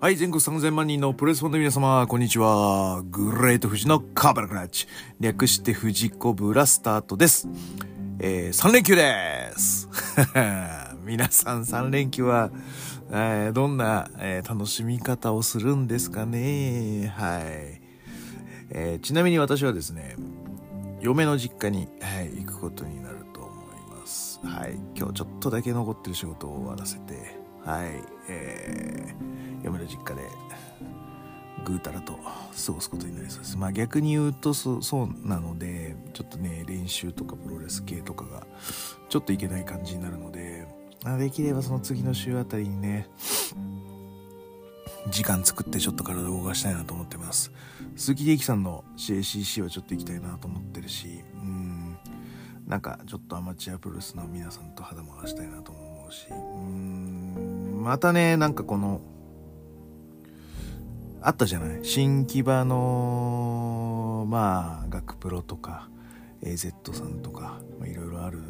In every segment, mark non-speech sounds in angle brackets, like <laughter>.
はい、全国3000万人のプレスファンの皆様、こんにちは。グレート富士のカーバルクラッチ。略して富士コブラスタートです。えー、3連休です。<laughs> 皆さん3連休は、えーどんな、えー楽しみ方をするんですかね？はい。えーちなみに私はですね、嫁の実家に、はい、行くことになると思います。はい。今日ちょっとだけ残ってる仕事を終わらせて、はい。えー、嫁の実家で、ぐうたらと過ごすことになりそうです。まあ逆に言うとそそうなので、ちょっとね、練習とかプロレス系とかが、ちょっといけない感じになるので、まできればその次の週あたりにね、時間作ってちょっと体を動かしたいなと思ってます鈴木力さんの CACC はちょっと行きたいなと思ってるしうんなんかちょっとアマチュアプロレスの皆さんと肌も合わしたいなと思うしうーんまたねなんかこのあったじゃない？新木場のまあ学プロとか AZ さんとかいろいろある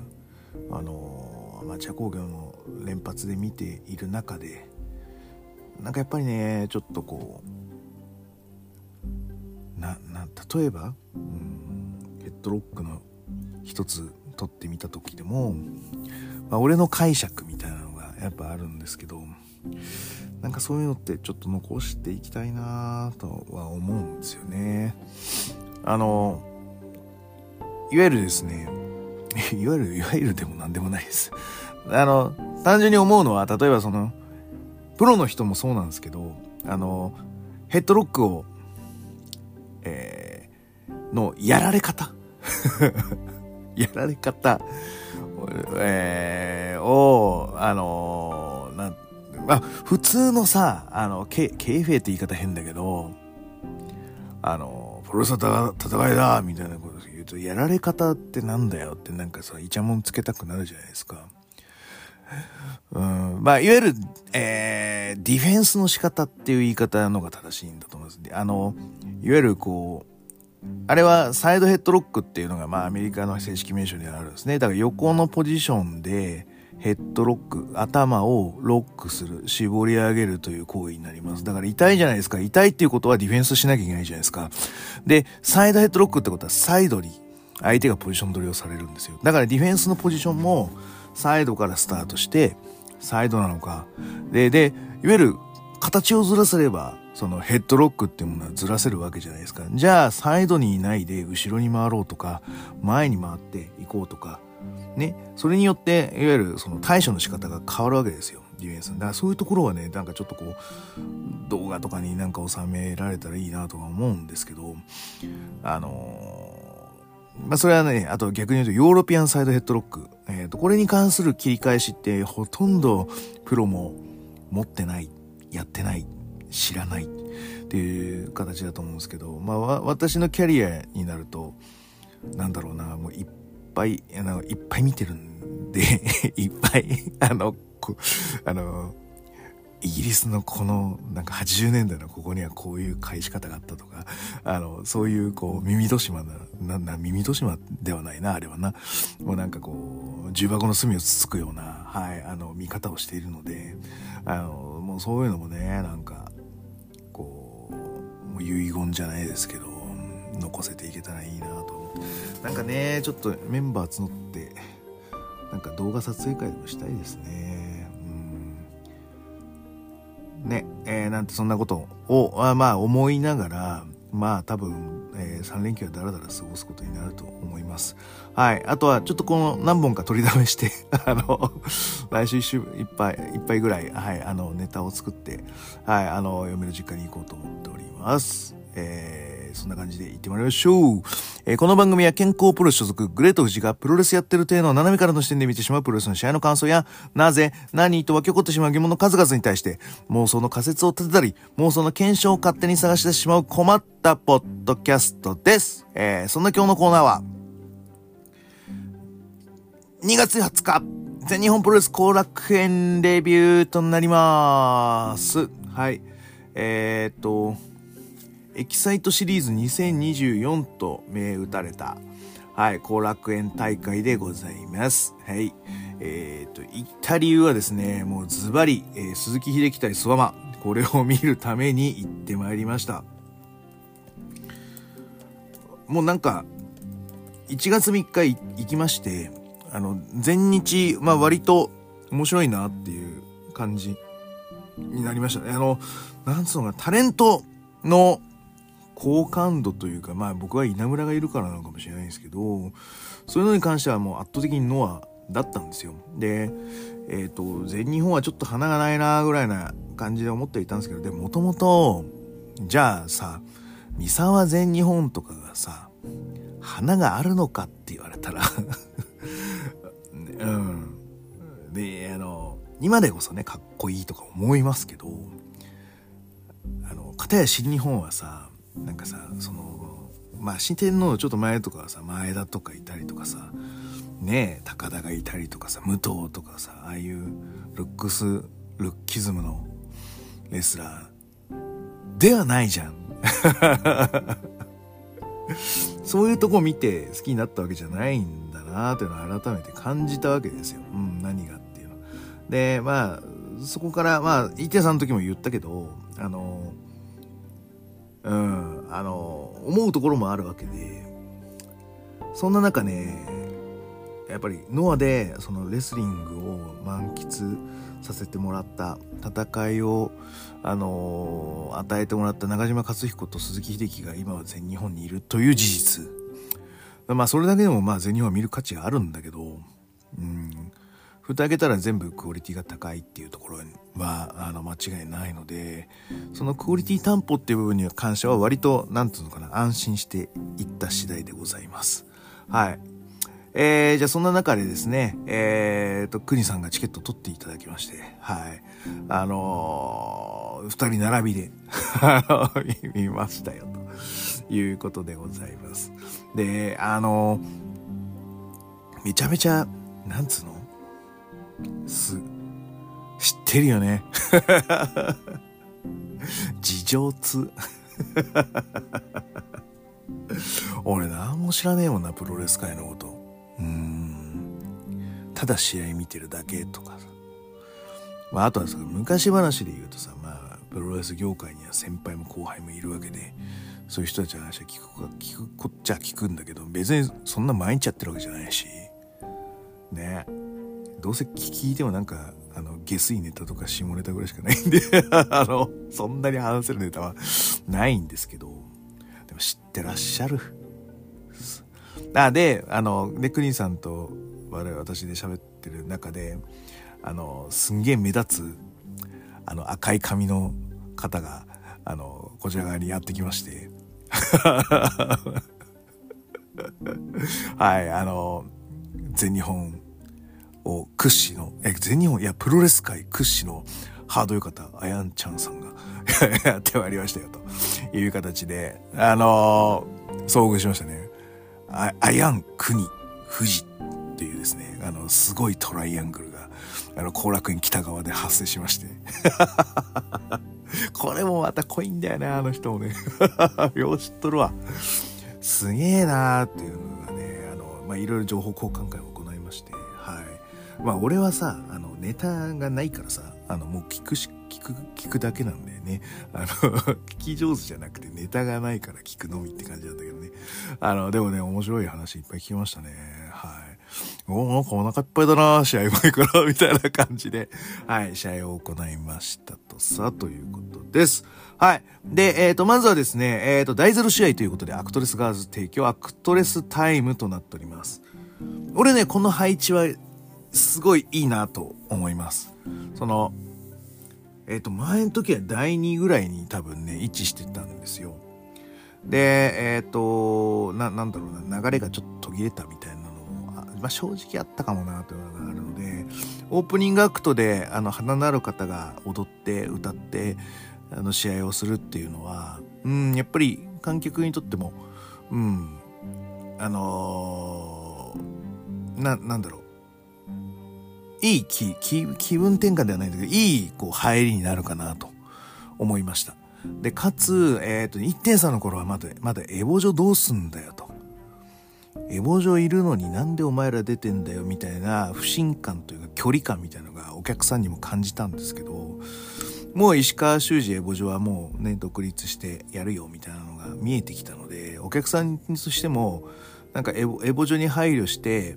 あのアマチュア工業の連発で見ている中でなんかやっぱりねちょっとこうなな例えば、うん、ヘッドロックの一つ取ってみた時でも、まあ、俺の解釈みたいなやっぱあるんですけどなんかそういうのってちょっと残していきたいなとは思うんですよね。あのいわゆるですね <laughs> いわゆるいわゆるでも何でもないです。あの単純に思うのは例えばそのプロの人もそうなんですけど、あの、ヘッドロックを、えー、のやられ方 <laughs> やられ方、えー、を、あの、な、まあ、普通のさ、あの、ケ、ケイフェって言い方変だけど、あの、プロレスは戦いだみたいなこと言うと、やられ方ってなんだよってなんかさ、イチャモンつけたくなるじゃないですか。うん、まあ、いわゆる、えー、ディフェンスの仕方っていう言い方のが正しいんだと思います。あの、いわゆるこう、あれはサイドヘッドロックっていうのが、まあ、アメリカの正式名称にあるんですね。だから横のポジションで、ヘッドロック、頭をロックする、絞り上げるという行為になります。だから痛いじゃないですか。痛いっていうことはディフェンスしなきゃいけないじゃないですか。で、サイドヘッドロックってことはサイドに相手がポジション取りをされるんですよ。だからディフェンスのポジションもサイドからスタートして、サイドなのか。で、で、いわゆる形をずらせれば、そのヘッドロックっていうものはずらせるわけじゃないですか。じゃあ、サイドにいないで後ろに回ろうとか、前に回っていこうとか、ね。それによって、いわゆるその対処の仕方が変わるわけですよ。ディフェンス。だからそういうところはね、なんかちょっとこう、動画とかになんか収められたらいいなとか思うんですけど、あのまあそれはね、あと逆に言うとヨーロピアンサイドヘッドロック。えっ、と、これに関する切り返しってほとんどプロも持ってない、やってない、知らないっていう形だと思うんですけど、まあわ私のキャリアになると、なんだろうな、もういっぱい、あの、いっぱい見てるんで、<laughs> いっぱい、あの、あの、イギリスのこのなんか80年代のここにはこういう返し方があったとか、あの、そういうこう耳戸島な、な、な、耳戸島ではないな、あれはな。もうなんかこう、重箱の隅をつつくような、はい、あの、見方をしているので、あの、もうそういうのもね、なんか、遺言じゃないですけど、残せていけたらいいなと思って。なんかね、ちょっとメンバー募って、なんか動画撮影会でもしたいですね。うん。ね、えーなんてそんなことを、あまあ思いながら、まあ多分、え3連休はだらだら過ごすことになると思います。はい。あとはちょっとこの何本か取りだめして、<laughs> あの、来週一週いっぱい、いっぱいぐらい、はい、あの、ネタを作って、はい、あの、嫁の実家に行こうと思っております。えーそんな感じで行ってまいりましょう。えーこの番組は健康プロ所属グレート富士がプロレスやってる体の斜めからの視点で見てしまうプロレスの試合の感想や、なぜ、何と湧き起こってしまう疑問の数々に対して、妄想の仮説を立てたり、妄想の検証を勝手に探してしまう困ったポッドキャストです。えーそんな今日のコーナーは、2月20日、全日本プロレス後楽園レビューとなります。はい。えーっと、エキサイトシリーズ2024と銘打たれた、はい、後楽園大会でございます。はい。えーっと、言った理由はですね、もうズバリ、えー鈴木秀樹対諏訪間、これを見るために行ってまいりましたもうなんか1月3日行きましてあの全日まあ割と面白いなっていう感じになりましたねあのなんつうのかタレントの好感度というか、まあ僕は稲村がいるからなのかもしれないんですけど、そういうのに関してはもう圧倒的にノアだったんですよ。で、えっ、ー、と、全日本はちょっと花がないなぐらいな感じで思っていたんですけど、でもともと、じゃあさ、三沢全日本とかがさ、花があるのかって言われたらうん。で、あの、今でこそね、かっこいいとか思いますけど、あの、片や新日本はさ、なんかさそのまあ新天皇のちょっと前とかはさ前田とかいたりとかさねえ高田がいたりとかさ武藤とかさああいうルックスルッキズムのレスラーではないじゃん <laughs> そういうとこ見て好きになったわけじゃないんだなというのを改めて感じたわけですよ。うん、何がっていうの。で、まあ、そこから、まあ、イテさんの時も言ったけど、あの、うん、あの、思うところもあるわけで、そんな中ね、やっぱりノアでそのレスリングを満喫させてもらった戦いを、あの、与えてもらった中島克彦と鈴木秀樹が今は全日本にいるという事実。まあそれだけでもまあ全日本は見る価値があるんだけど、うん、蓋開けたら全部クオリティが高いっていうところはあの間違いないのでそのクオリティ担保っていう部分に関しては割と何て言うのかな安心していった次第でございます。はい。えー、じゃあそんな中でですねえーと国さんがチケット取っていただきましてはい。あのー、二人並びで <laughs> 見ましたよということでございます。であの、めちゃめちゃなんつうの？す、知ってるよね。<laughs> 事情通。<laughs> 俺何も知らねえもんな、プロレス界のこと。うん。ただ試合見てるだけとかさ。まあ、あとはさ、昔話で言うとさ、まあ、プロレス業界には先輩も後輩もいるわけで、そういう人たちの話は聞くか、聞くこっちゃ聞くんだけど、別にそんな毎日やってるわけじゃないし、ね。どうせ聞いてもなんか、あの、下水ネタとか下ネタぐらいしかないんで <laughs> あの、そんなに話せるネタはないんですけど、でも知ってらっしゃる。あ、で、あの、で、クリンさんと我々私で喋ってる中で、あの、すんげえ目立つ、あの、赤い髪の方が、あの、こちら側にやってきまして <laughs> はい、あの、全日本を屈指の、え、全日本、いや、プロレス界屈指のハードよ方、あやんちゃんさんが <laughs> やってまいりましたよ、という形で、あのー、遭遇しましたね。あ、あやん国富士っていうですね、あの、すごいトライアングルが、あの、後楽園北側で発生しまして。<laughs> これもまた濃いんだよね、あの人もね。よう知っとるわ。すげえなーっていうのがね、あの、まあ、いろいろ情報交換会を行いまして、はい。まあ俺はさ、あの、ネタがないからさ、あの、もう聞くし、聞く、聞くだけなんだよね。あの <laughs> 聞き上手じゃなくてネタがないから聞くのみって感じなんだけどね。あの、でもね、面白い話いっぱい聞きましたね。おなんかお腹いっぱいだな試合前から、みたいな感じで、はい、試合を行いましたとさ、ということです。はい。で、えっ、ー、と、まずはですね、えっ、ー、と、第ゼロ試合ということで、アクトレスガールズ提供、アクトレスタイムとなっております。俺ね、この配置はすごいいいなと思います。その、えっ、ー、と、前の時は第2ぐらいに多分ね、位置してたんですよ。で、えっ、と、な、なんだろうな、流れがちょっと途切れたみたいな、まあ、正直あったかもなというのがあるので、オープニングアクトで、あの、花のある方が踊って歌って、あの、試合をするっていうのは、うん、やっぱり観客にとっても、うん、あのー、な、なんだろう、いい気、気、気分転換ではないんだけど、いい、こう、入りになるかなと思いました。で、かつ、えっ、ー、と、1点差の頃はまだ、まだエボジョどうすんだよと。エボジョいるのになんでお前ら出てんだよみたいな不信感というか距離感みたいなのがお客さんにも感じたんですけど、もう石川修司エボジョはもうね、独立してやるよみたいなのが見えてきたので、お客さんとしても、なんかエボエボジョに配慮して、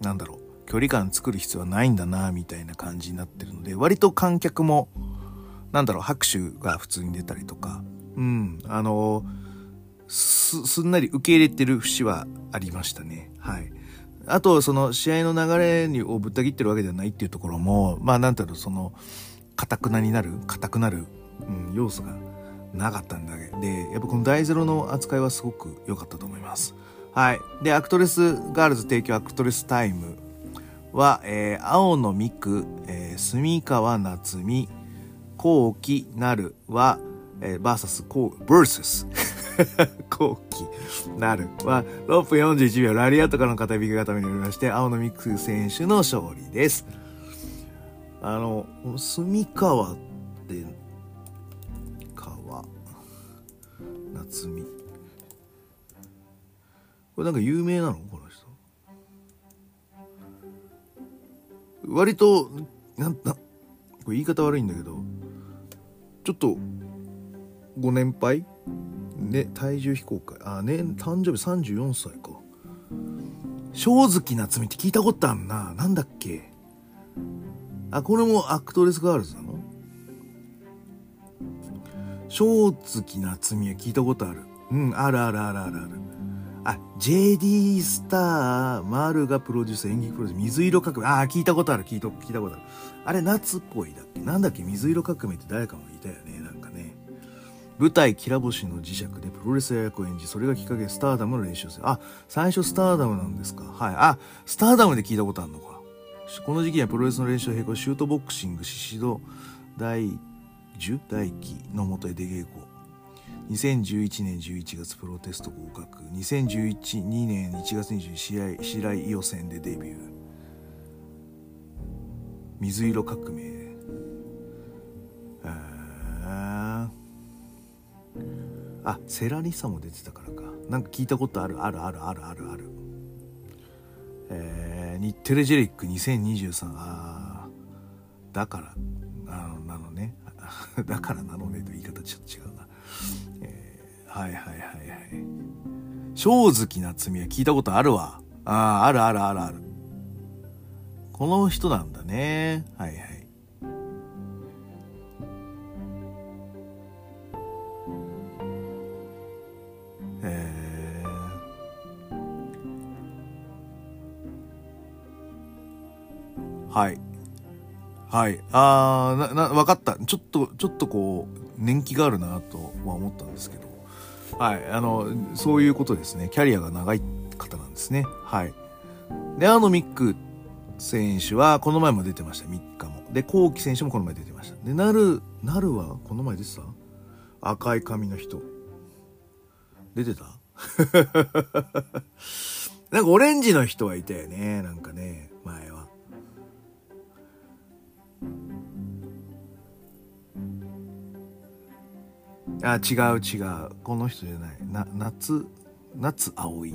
なんだろう、距離感作る必要はないんだな、みたいな感じになってるので、割と観客も、なんだろう、拍手が普通に出たりとか、うん、あの、す、すんなり受け入れてる節はありましたね。はい。あと、その試合の流れにをぶった切ってるわけではないっていうところも、まあなんていうの、その、硬くなになる、硬くなる、うん、要素がなかったんだけど、やっぱこの第ゼロの扱いはすごく良かったと思います。はい。で、アクトレスガールズ提供アクトレスタイムは、えー、青野未来、えー、澄川菜摘、皇希なるは、えー、バーサス、こう、バーサス。<laughs> 皇希なるは、6分41秒ラリアットからの片エビ固めによりまして、青野未来選手の勝利です。あの、住川って、川、夏美。これなんか有名なの？この人。割と、なんだ、これ言い方悪いんだけど、ちょっと、ご年配？ね、体重非公開。あ、ね、誕生日34歳か。澄川菜摘って聞いたことあんな。なんだっけ？あ、これもアクトレスガールズなの？澄川菜摘は聞いたことある。うん、あるあるあるあるある。あ、JD スター、マルがプロデュース、演劇プロデュース、水色革命。あ、聞いたことある、聞いた、聞いたことある。あれ、なつぽいだっけ？なんだっけ？水色革命って誰かもいたよ、ね。舞台、きら星の磁石でプロレスや役を演じ、それがきっかけでスターダムの練習をする。あ、最初スターダムなんですか。はい。あ、スターダムで聞いたことあるのか。この時期にはプロレスの練習を並行シュートボクシング、シシド第10代記のもとへ出稽古。2011年11月プロテスト合格。2011、2年1月20日試合、白井予選でデビュー。水色革命。あ、セラリサも出てたからか。なんか聞いたことある、ある、ある、ある、ある、ある。えー日テレジェリック2023ああだからあのなのね。<laughs> だからなのね。と言い方ちょっと違うな、えー、はいはいはいはい。正月夏美は聞いたことあるわ。あああるあるあるある。この人なんだね。はいはい。はい。はい。あー、な、な、わかった。ちょっと、ちょっとこう、年季があるなとは思ったんですけど。はい。あの、そういうことですね。キャリアが長い方なんですね。はい。で、あのミック選手は、この前も出てました。3日も。で、コウキ選手もこの前出てました。で、なる、なるは、この前出てた？赤い髪の人。出てた？<laughs> なんかオレンジの人はいたよね。なんかね、あ、違う違う。この人じゃない。な、夏、夏葵。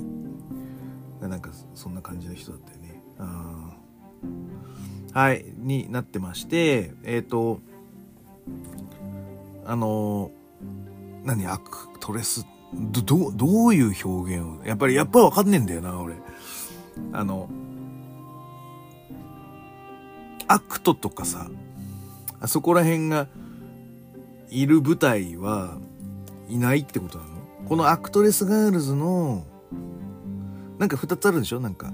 なんか、そんな感じの人だったよね。はい、になってまして、えっ、ー、と、あの、何、アクトレス、ど、ど、どういう表現を、やっぱり、やっぱりわかんねえんだよな、俺。あの、アクトとかさ、あそこら辺が、いる舞台はいないってことなの？このアクトレスガールズの、なんか二つあるんでしょ？なんか。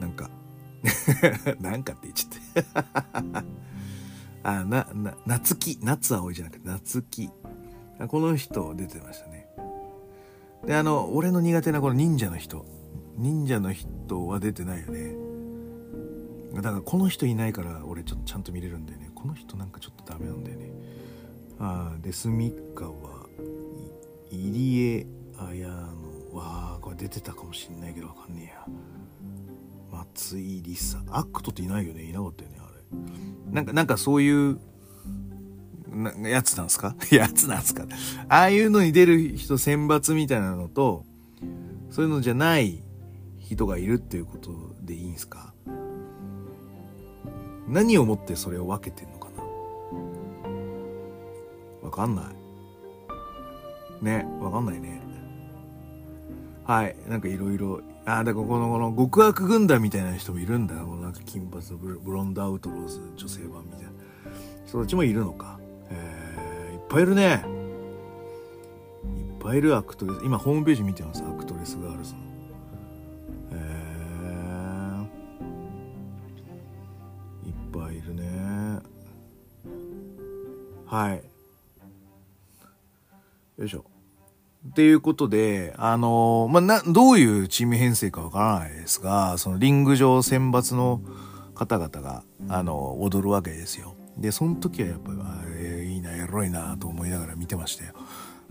なんか。<laughs> なんかって言っちゃって <laughs> あ、な、な、夏木。夏葵じゃなくて夏木。この人出てましたね。で、あの、俺の苦手なこの忍者の人。忍者の人は出てないよね。だからこの人いないから俺ちょっとちゃんと見れるんだよね。この人なんかちょっとダメなんだよね。ああで住川入江綾乃。わあこれ出てたかもしんないけどわかんねえや。松井梨沙。アクトっていないよね。いなかったよねあれ。なんかなんかそういうなやつなんすか？<laughs> やつなんすか？ああいうのに出る人選抜みたいなのとそういうのじゃない人がいるっていうことでいいんすか？何をもってそれを分けてんのかな？わかんない。ねわかんないね。はいなんかいろいろ。ああだからこのこの極悪軍団みたいな人もいるんだ。なこのなんか金髪のブロンドアウトローズ女性版みたいな。人たちもいるのか。えー、いっぱいいるね。いっぱいいるアクトレス。今ホームページ見てます。アクトレスガールズの。はいよいしょっていうことで、あのまあ、な、どういうチーム編成かわからないですが、そのリング上選抜の方々が、あの、踊るわけですよ。で、その時はやっぱり、あえ、いいな、エロいな、と思いながら見てましたよ。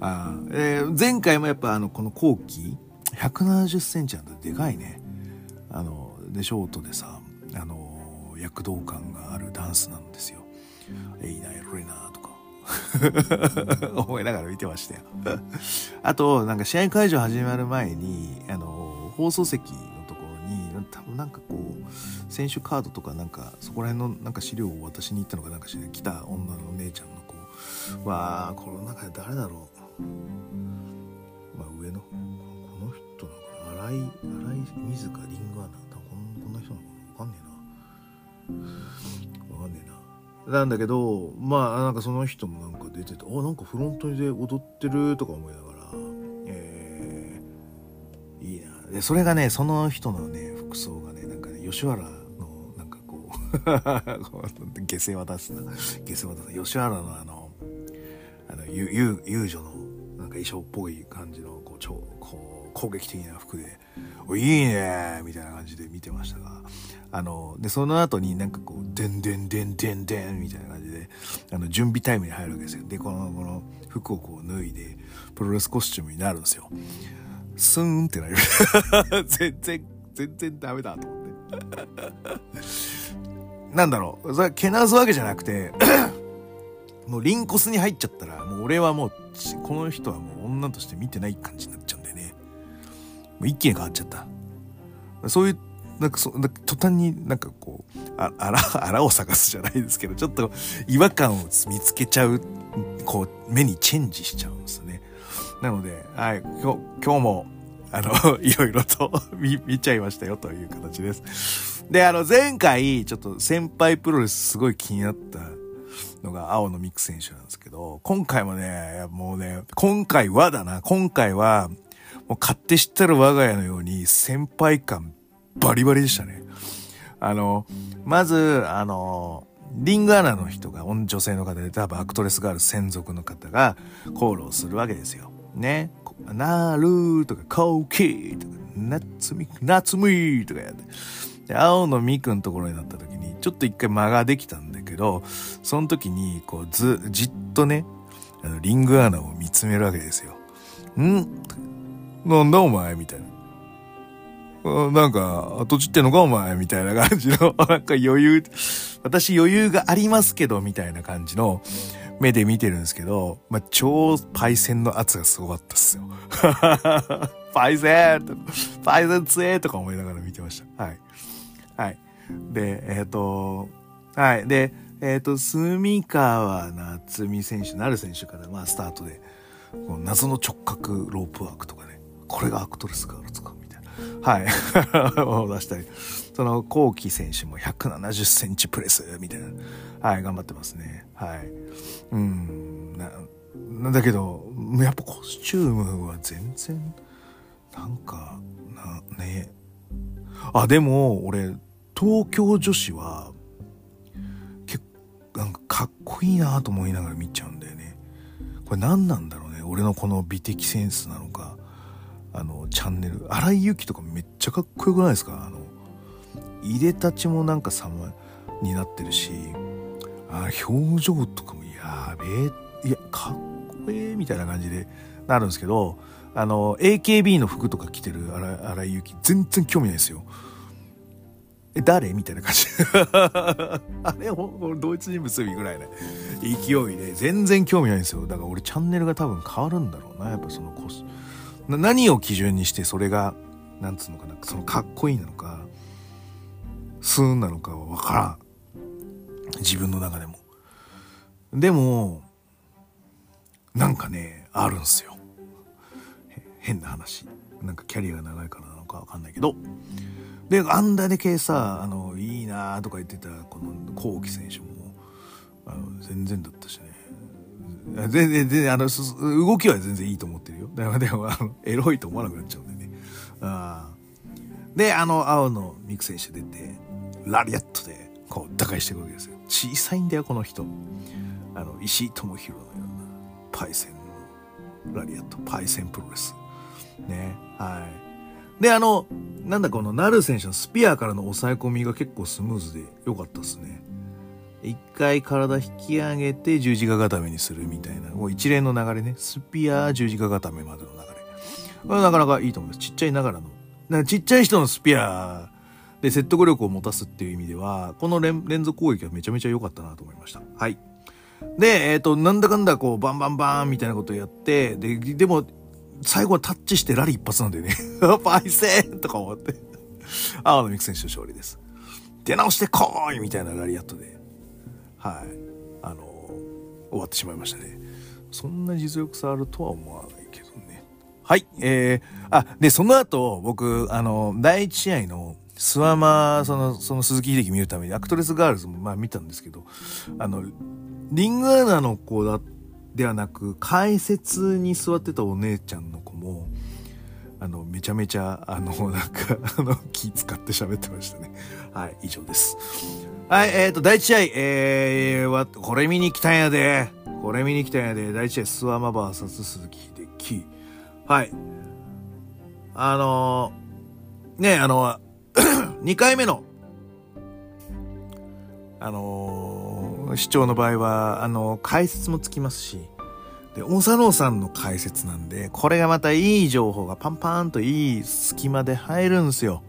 あえー、前回もやっぱあの、この後期、170センチなんだでかいね。あの、で、ショートでさ、あの、躍動感があるダンスなんですよ。え、いいな、エロいな、<laughs> 思いながら見てましたよ <laughs> あと、なんか試合会場始まる前に、あの、放送席のところに、多分なんかこう、選手カードとかなんか、そこら辺のなんか資料を渡しに行ったのかなんかしら、来た女の姉ちゃんの子、わあ、この中で誰だろう。まあ上の、この人なのかな荒井、荒井水かリングアナ。多分こんな人なのかなわかんねえな。な。んだけど、まあ、なんかその人もなんか出てて、あ、なんかフロントで踊ってるとか思いながら、えー、いいな。で、それがね、その人のね、服装がね、なんかね、吉原の、なんかこう <laughs> 下世話出すな。下世話出すな。吉原のあの、あの、遊遊女の、なんか衣装っぽい感じの、こう、超、こう、攻撃的な服で、おいいねみたいな感じで見てましたが、あの、で、その後になんかこう、でんでんでんでんでんみたいな感じで、あの、準備タイムに入るわけですよ。で、この、この服をこう脱いで、プロレスコスチュームになるんですよ。スーンってなる。<laughs> 全然、全然ダメだと思って。<laughs> なんだろう、それけなすわけじゃなくて、<coughs> もうリンコスに入っちゃったら、もう俺はもう、この人はもう女として見てない感じになっちゃうんだよね。もう一気に変わっちゃった。そういうなんかそ、なんか途端になんかこう、あ、あら、<laughs> あらを探すじゃないですけど、ちょっと違和感を見つけちゃう、こう、目にチェンジしちゃうんですね。なので、はい、今日、今日も、あの、<laughs> いろいろと <laughs> 見、見ちゃいましたよという形です。で、あの、前回、ちょっと先輩プロレスすごい気になったのが青野ミク選手なんですけど、今回もね、もうね、今回はだな、今回は、もう勝手知ったる我が家のように先輩感バリバリでしたね。あの、まず、あの、リングアナの人が女性の方で多分アクトレスガール専属の方がコールをするわけですよ。ね。なるとか、コーキーとか、夏み、夏みとかやって。で、青のみくんところになった時に、ちょっと一回間ができたんだけど、その時に、こう、ず、じっとね、あの、リングアナを見つめるわけですよ。ん？なんだお前？みたいな。なんか、土地ってんのかお前みたいな感じの、<laughs> なんか余裕、私余裕がありますけど、みたいな感じの目で見てるんですけど、まあ、超パイセンの圧がすごかったっすよ。<laughs> パイセンパイセン強えとか思いながら見てました。はい。はい。で、えっ、ー、と、はい。で、えっ、ー、と、住川夏美選手、なる選手から、まあ、スタートで、この謎の直角ロープワークとかね、これがアクトレスガールズか。はい。を <laughs> 出したり。その、後期選手も170センチプレスみたいな。はい、頑張ってますね。はい。うん。な、なんだけど、やっぱコスチュームは全然、なんか、な、ね。あ、でも、俺、東京女子は、結構、なんかかっこいいなと思いながら見ちゃうんだよね。これ何なんだろうね。俺のこの美的センスなのか。あの、チャンネル。荒井由紀とかめっちゃかっこよくないですか？あの、入れたちもなんか様になってるし、あ表情とかもやべえ、いや、かっこええみたいな感じでなるんですけど、あの、AKB の服とか着てる荒井由紀全然興味ないですよ。え、誰みたいな感じ。<laughs> あれ、ほ同一人物ぐらいね。勢いで、全然興味ないんですよ。だから俺チャンネルが多分変わるんだろうな。やっぱそのコス、何を基準にしてそれが、なんつうのかな、そのかっこいいなのか、スーンなのかはわからん。自分の中でも。でも、なんかね、あるんすよ。変な話。なんかキャリアが長いからなのかわかんないけど。で、あんだけさ、あの、いいなとか言ってた、この、コウキ選手も、あの、全然だったしね。全然、全然、あの、動きは全然いいと思ってるよ。だから、でも、エロいと思わなくなっちゃうんでね。あで、あの、青のミク選手出て、ラリアットで、こう、打開していくわけですよ。小さいんだよ、この人。あの、石井智弘のような、パイセンのラリアット、パイセンプロレス。ね。はい。で、あの、なんだこの、ナル選手のスピアからの抑え込みが結構スムーズで良かったですね。一回体引き上げて十字架固めにするみたいな、もう一連の流れね。スピア、十字架固めまでの流れ。これなかなかいいと思います。ちっちゃいながらの。らちっちゃい人のスピアで説得力を持たすっていう意味では、この連続攻撃はめちゃめちゃ良かったなと思いました。はい。で、えっ、ー、と、なんだかんだこう、バンバンバーンみたいなことをやって、で、でも、最後はタッチしてラリー一発なんだよね。パイセーとか思って。青野美久選手の勝利です。出直してこーいみたいなラリアットで。はい。あの終わってしまいましたね。そんな実力差あるとは思わないけどね。はい。えー、あ、で、その後、僕、あの、第一試合の、諏訪魔、その、その鈴木秀樹見るために、アクトレスガールズもまあ見たんですけど、あの、リングアナの子だ、ではなく、解説に座ってたお姉ちゃんの子も、あの、めちゃめちゃ、あの、なんか、あの、気使って喋ってましたね。はい、以上です。はい、えっ、ー、と、第一試合、えー、は、これ見に来たんやで。これ見に来たんやで。第一試合、スワマバーサス鈴木秀樹。はい。あのー、ね、あの、<coughs> 2回目の、あのー、視聴の場合は、あの、解説もつきますし、で、大佐野さんの解説なんで、これがまたいい情報がパンパンといい隙間で入るんですよ。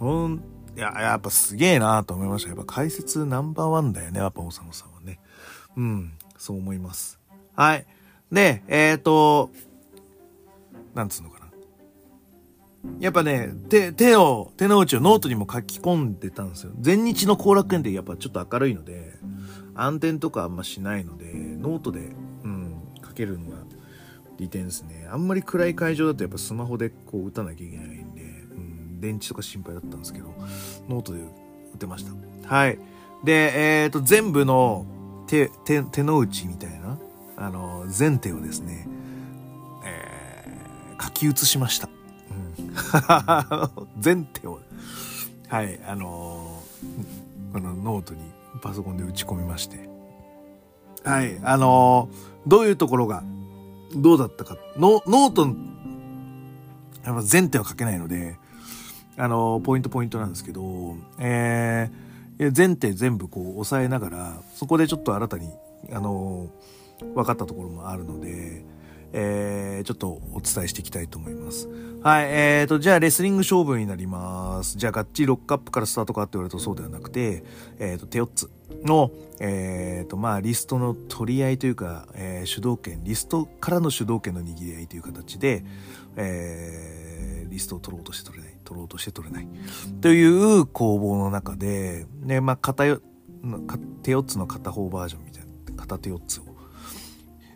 ほんいや、やっぱすげえなと思いました。やっぱ解説ナンバーワンだよね、やっぱ小佐野さんはね。うん、そう思います。はい。で、えっ、ー、と、なんつうのかな。やっぱね、手、手を、手の内をノートにも書き込んでたんですよ。前日の後楽園ってやっぱちょっと明るいので、暗転とかあんましないので、ノートで、うん、書けるのが利点ですね。あんまり暗い会場だとやっぱスマホでこう打たなきゃいけない、電池とか心配だったんですけど、ノートで打てました。はい。で、えっ、ー、と、全部の手、手、手の内みたいな、あの、全手をですね、えー、書き写しました。うん。<laughs> 全手を、はい、あのこのノートにパソコンで打ち込みまして、はい、あのどういうところが、どうだったか、ノノート、やっぱ全手は書けないので、あの、ポイントポイントなんですけど、えー、全手全部こう押さえながら、そこでちょっと新たに、あの、分かったところもあるので、えー、ちょっとお伝えしていきたいと思います。はい、えーと、じゃあレスリング勝負になります。じゃあガッチリロックアップからスタートかって言われるとそうではなくて、えーと、手4つの、えーと、まあ、リストの取り合いというか、えー、主導権、リストからの主導権の握り合いという形で、えー、リストを取ろうとして取れない。取ろうとして取れない。という攻防の中で、ね、まあ、片よ、手4つの片方バージョンみたいな、片手4つを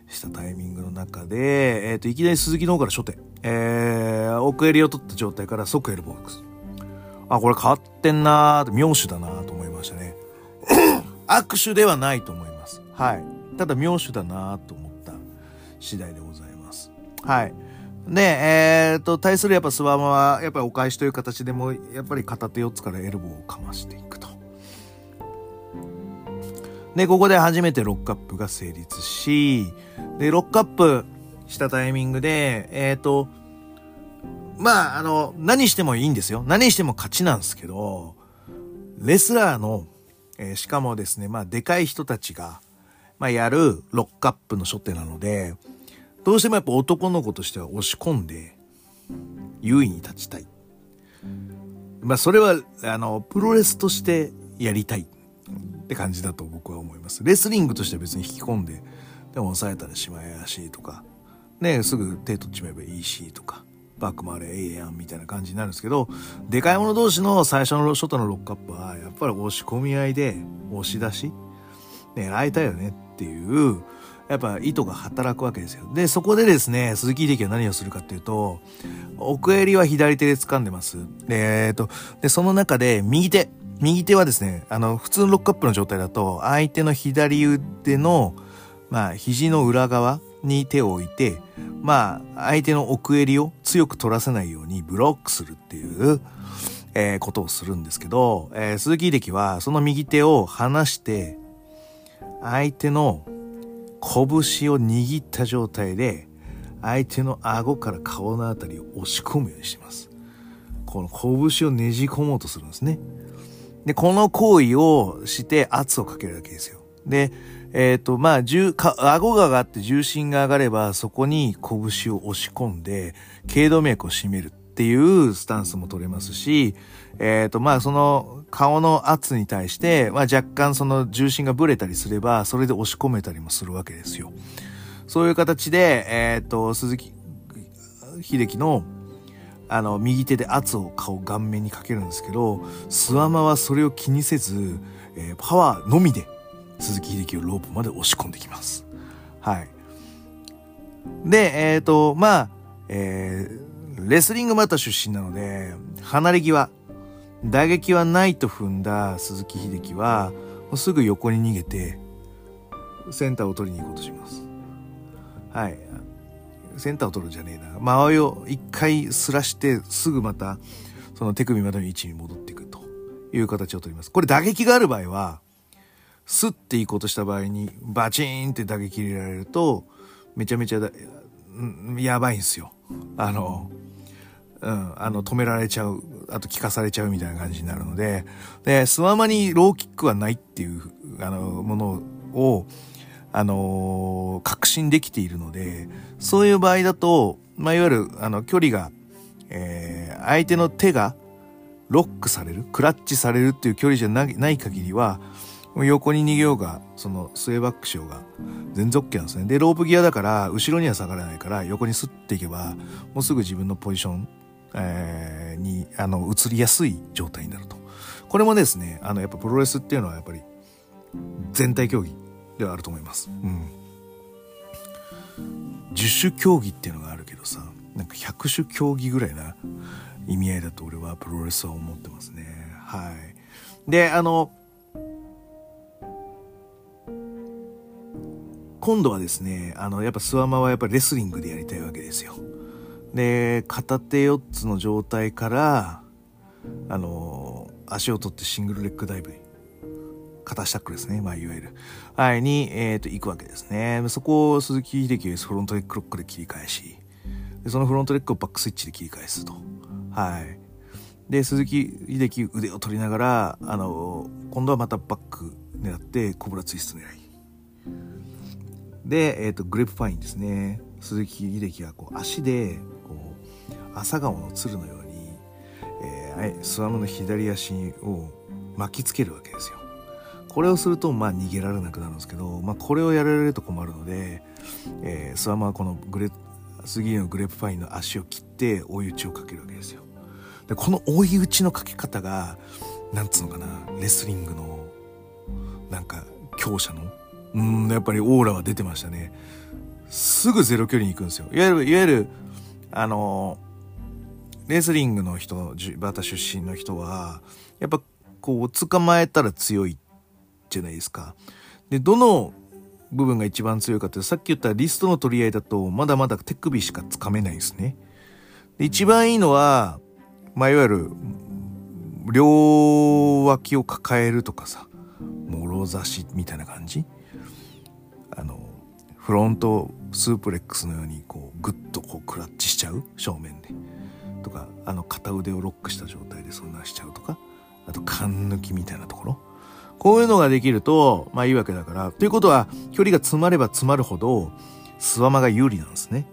したタイミングの中で、えっ、ー、と、いきなり鈴木の方から初手、えー、奥襟を取った状態から即エルボックス。あ、これ変わってんなーと、妙手だなーと思いましたね。<coughs> 握手ではないと思います。はい。ただ妙手だなーと思った次第でございます。はい。で、えー、と、対するやっぱスワマは、やっぱりお返しという形でも、やっぱり片手4つからエルボーをかましていくと。で、ここで初めてロックアップが成立し、で、ロックアップしたタイミングで、えっ、ー、と、まあ、あの、何してもいいんですよ。何しても勝ちなんですけど、レスラーの、えー、しかもですね、まあ、でかい人たちが、まあ、やるロックアップの初手なので、どうしてもやっぱ男の子としては押し込んで、優位に立ちたい。まあそれは、あの、プロレスとしてやりたいって感じだと僕は思います。レスリングとしては別に引き込んで、でも抑えたらしまいやしとか、ね、すぐ手取っちまえばいいしとか、バック回れええやんみたいな感じになるんですけど、でかい者同士の最初の初手のロックアップは、やっぱり押し込み合いで、押し出し。狙いたいよねっていう、やっぱ意図が働くわけですよ。で、そこでですね、鈴木秀樹は何をするかっていうと、奥襟は左手で掴んでます。で、えっと、で、その中で右手、右手はですね、あの、普通のロックアップの状態だと、相手の左腕の、まあ、肘の裏側に手を置いて、まあ、相手の奥襟を強く取らせないようにブロックするっていう、えー、ことをするんですけど、えー、鈴木秀樹はその右手を離して、相手の拳を握った状態で、相手の顎から顔のあたりを押し込むようにしてます。この拳をねじ込もうとするんですね。で、この行為をして圧をかけるわけですよ。で、えっ、ー、と、まあ、重、か、顎が上がって重心が上がれば、そこに拳を押し込んで、頸動脈を締めるっていうスタンスも取れますし、えっ、ー、と、まあ、その顔の圧に対して、まあ、若干その重心がブレたりすれば、それで押し込めたりもするわけですよ。そういう形で、えっ、と、鈴木秀樹の、あの、右手で圧を顔顔面にかけるんですけど、スワマはそれを気にせず、えー、パワーのみで鈴木秀樹をロープまで押し込んできます。はい。で、えっ、と、まあ、えー、レスリングマタ出身なので、離れ際、打撃はないと踏んだ鈴木秀樹は、すぐ横に逃げて、センターを取りに行こうとします。はい。センターを取るんじゃねえな。周りを一回すらして、すぐまた、その手首までの位置に戻っていくという形を取ります。これ打撃がある場合は、スッて行こうとした場合に、バチーンって打撃入れられると、めちゃめちゃだ、やばいんですよ。あの、うん、あの、止められちゃう、あと聞かされちゃうみたいな感じになるので、で、スワマにローキックはないっていう、あの、ものを、あのー、確信できているので、そういう場合だと、まあ、いわゆる、あの、距離が、えー、相手の手がロックされる、クラッチされるっていう距離じゃない限りは、横に逃げようが、その、スウェーバックしようが、全然 OK なんですね。で、ロープギアだから、後ろには下がらないから、横にスッていけば、もうすぐ自分のポジション、えー、に、あの、移りやすい状態になると。これもですね、あの、やっぱプロレスっていうのはやっぱり、全体競技ではあると思います。うん。十種競技っていうのがあるけどさ、なんか百種競技ぐらいな意味合いだと俺はプロレスは思ってますね。はい。で、あの、今度はですね、あの、やっぱスワマはやっぱレスリングでやりたいわけですよ。で、片手4つの状態から、あの、足を取ってシングルレッグダイブに、片下タックですね。まあ、いわゆる。はい、に、えっ、ー、と、行くわけですね。そこを鈴木秀樹はフロントレッグロックで切り返し、でそのフロントレッグをバックスイッチで切り返すと。はい。で、鈴木秀樹腕を取りながら、あの、今度はまたバック狙って、コブラツイスト狙い。で、えっ、ー、と、グレープパインですね。鈴木秀樹がこう足で、朝顔の鶴のように、えー、スワムの左足を巻きつけるわけですよ。これをすると、まあ逃げられなくなるんですけど、まあこれをやられると困るので、えー、スワムはこのグレ、杉のグレープパインの足を切って追い打ちをかけるわけですよ。で、この追い打ちのかけ方が、なんつうのかな、レスリングの、なんか、強者のうん、やっぱりオーラは出てましたね。すぐゼロ距離に行くんですよ。いわゆる、いわゆる、あの、レスリングの人、バタ出身の人は、やっぱこう、捕まえたら強いじゃないですか。で、どの部分が一番強いかって、さっき言ったリストの取り合いだと、まだまだ手首しか掴めないですね。で一番いいのは、まあ、いわゆる、両脇を抱えるとかさ、もろ差しみたいな感じあのフロントスープレックスのようにこうグッとこうクラッチしちゃう正面でとかあの片腕をロックした状態でそんなしちゃうとかあと勘抜きみたいなところ。こういうのができるとまあいいわけだから。ということは距離が詰まれば詰まるほどスワマが有利なんですね。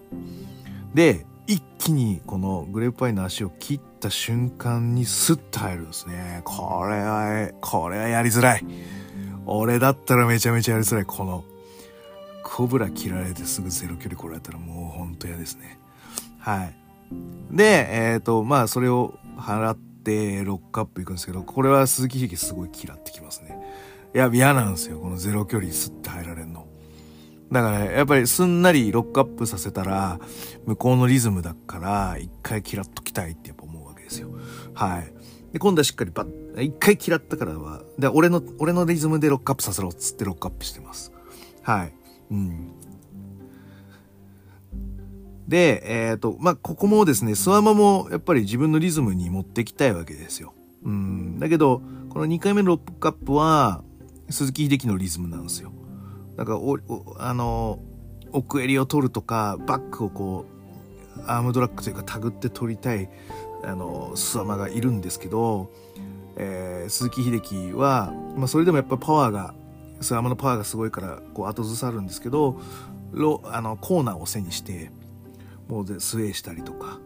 で一気にこのグレープパインの足を切った瞬間にスッと入るんですね。これはこれはやりづらい。俺だったらめちゃめちゃやりづらい。このコブラ切られてすぐゼロ距離来られたらもうほんと嫌ですね。はい。で、えっ、ー、と、まあそれを払ってロックアップ行くんですけど、これは鈴木秀樹すごい嫌ってきますね。いや、嫌なんですよ。このゼロ距離スッて入られるの。だから、やっぱりすんなりロックアップさせたら、向こうのリズムだから、一回嫌っときたいってやっぱ思うわけですよ。はい。で、今度はしっかりバッ、一回嫌ったからは、で、俺の、俺のリズムでロックアップさせろっつってロックアップしてます。はい。うん。で、えっ、ー、と、まあ、ここもですね、スワマもやっぱり自分のリズムに持ってきたいわけですよ。うん。だけど、この2回目のロックアップは、鈴木秀樹のリズムなんですよ。だから、お、おあの、奥襟を取るとか、バックをこう、アームドラッグというかタグって取りたい、あの、スワマがいるんですけど、えー、鈴木秀樹は、まあ、それでもやっぱパワーが、スワマのパワーがすごいから、こう後ずさるんですけど、ロあのコーナーを背にして、もうでスウェーしたりとか、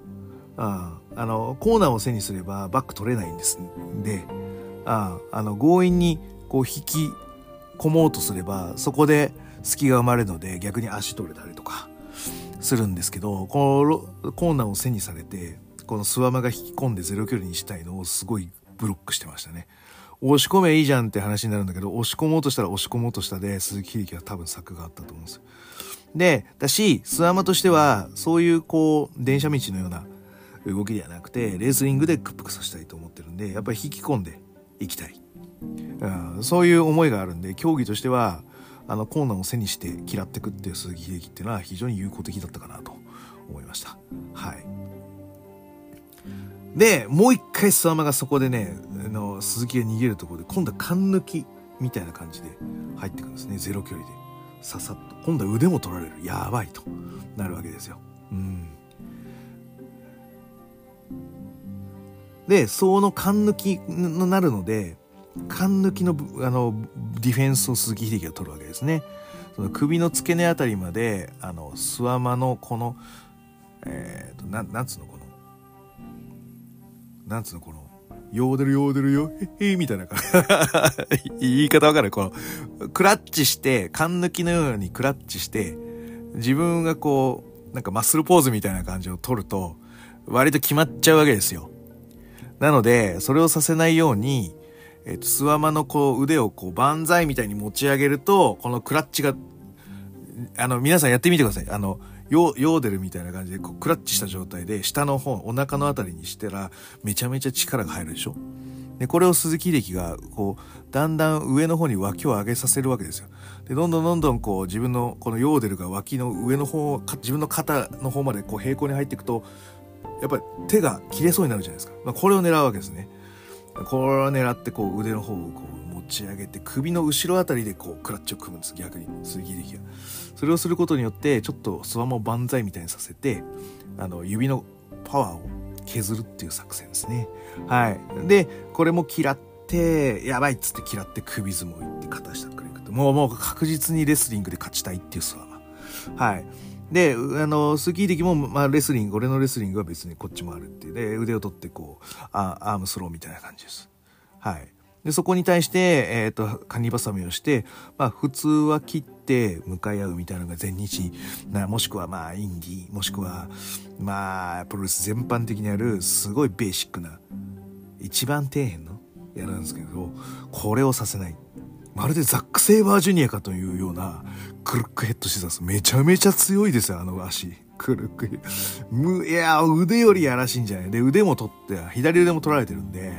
ああの、コーナーを背にすればバック取れないんですんで、ああの、強引にこう引き込もうとすれば、そこで隙が生まれるので逆に足取れたりとかするんですけど、このコーナーを背にされて、このスワマが引き込んでゼロ距離にしたいのをすごいブロックしてましたね。押し込めいいじゃんって話になるんだけど、押し込もうとしたら押し込もうとしたで、鈴木秀樹は多分策があったと思うんですよ。で、だし、スワマとしては、そういうこう、電車道のような動きではなくて、レースリングで屈服させたいと思ってるんで、やっぱり引き込んでいきたい。うん、そういう思いがあるんで、競技としては、あの、コーナーを背にして嫌ってくっていう鈴木秀樹っていうのは非常に有効的だったかなと思いました。はい。で、もう一回スワマがそこでね、あの、鈴木が逃げるところで、今度は勘抜きみたいな感じで入ってくるんですね、ゼロ距離で。ささっと今度は腕も取られるやばいとなるわけですよ。うん、でその勘抜きになるので勘抜きのあのディフェンスを鈴木秀樹が取るわけですね。その首の付け根あたりまであの諏訪間のこのえっ、ー、とななんつうのこのなんつうのこのヨーデルヨーデルよ、へへみたいな感じ <laughs> 言い方わかる？この、クラッチして、勘抜きのようにクラッチして、自分がこう、なんかマッスルポーズみたいな感じを取ると、割と決まっちゃうわけですよ。なので、それをさせないように、えっ、と、スワマのこう腕をこう万歳みたいに持ち上げると、このクラッチが、あの、皆さんやってみてください。あの、ヨーデルみたいな感じでこうクラッチした状態で下の方、お腹のあたりにしたらめちゃめちゃ力が入るでしょ？で、これを鈴木秀樹が、こう、だんだん上の方に脇を上げさせるわけですよ。で、どんどんどんどんこう、自分の、このヨーデルが脇の上の方、自分の肩の方までこう平行に入っていくと、やっぱり手が切れそうになるじゃないですか。まあ、これを狙うわけですね。これを狙ってこう、腕の方をこう、ち上げて、首の後ろあたりでこう、クラッチを組むんです、逆に。鈴木秀樹が。それをすることによってちょっとスワモ万歳みたいにさせてあの指のパワーを削るっていう作戦ですねはいでこれも嫌ってやばいっつって嫌って首相撲いって片下くれくもうもう確実にレスリングで勝ちたいっていうスワマはいで、あの、スキー的も、まあ、レスリング、俺のレスリングは別にこっちもあるっていう。で、腕を取ってこう、あアームスローみたいな感じです。はい。で、そこに対して、えっ、ー、と、カニバサミをして、まあ、普通は切って向かい合うみたいなのが全日、なもしくはまあ、インディ、もしくは、まあ、プロレス全般的にある、すごいベーシックな、一番底辺のやるんですけど、これをさせない。まるでザック・セイバージュニアかというような、クルックヘッドシザス。めちゃめちゃ強いですよ、あの足。クルックヘッド。いや、腕よりやらしいんじゃないで、腕も取って、左腕も取られてるんで、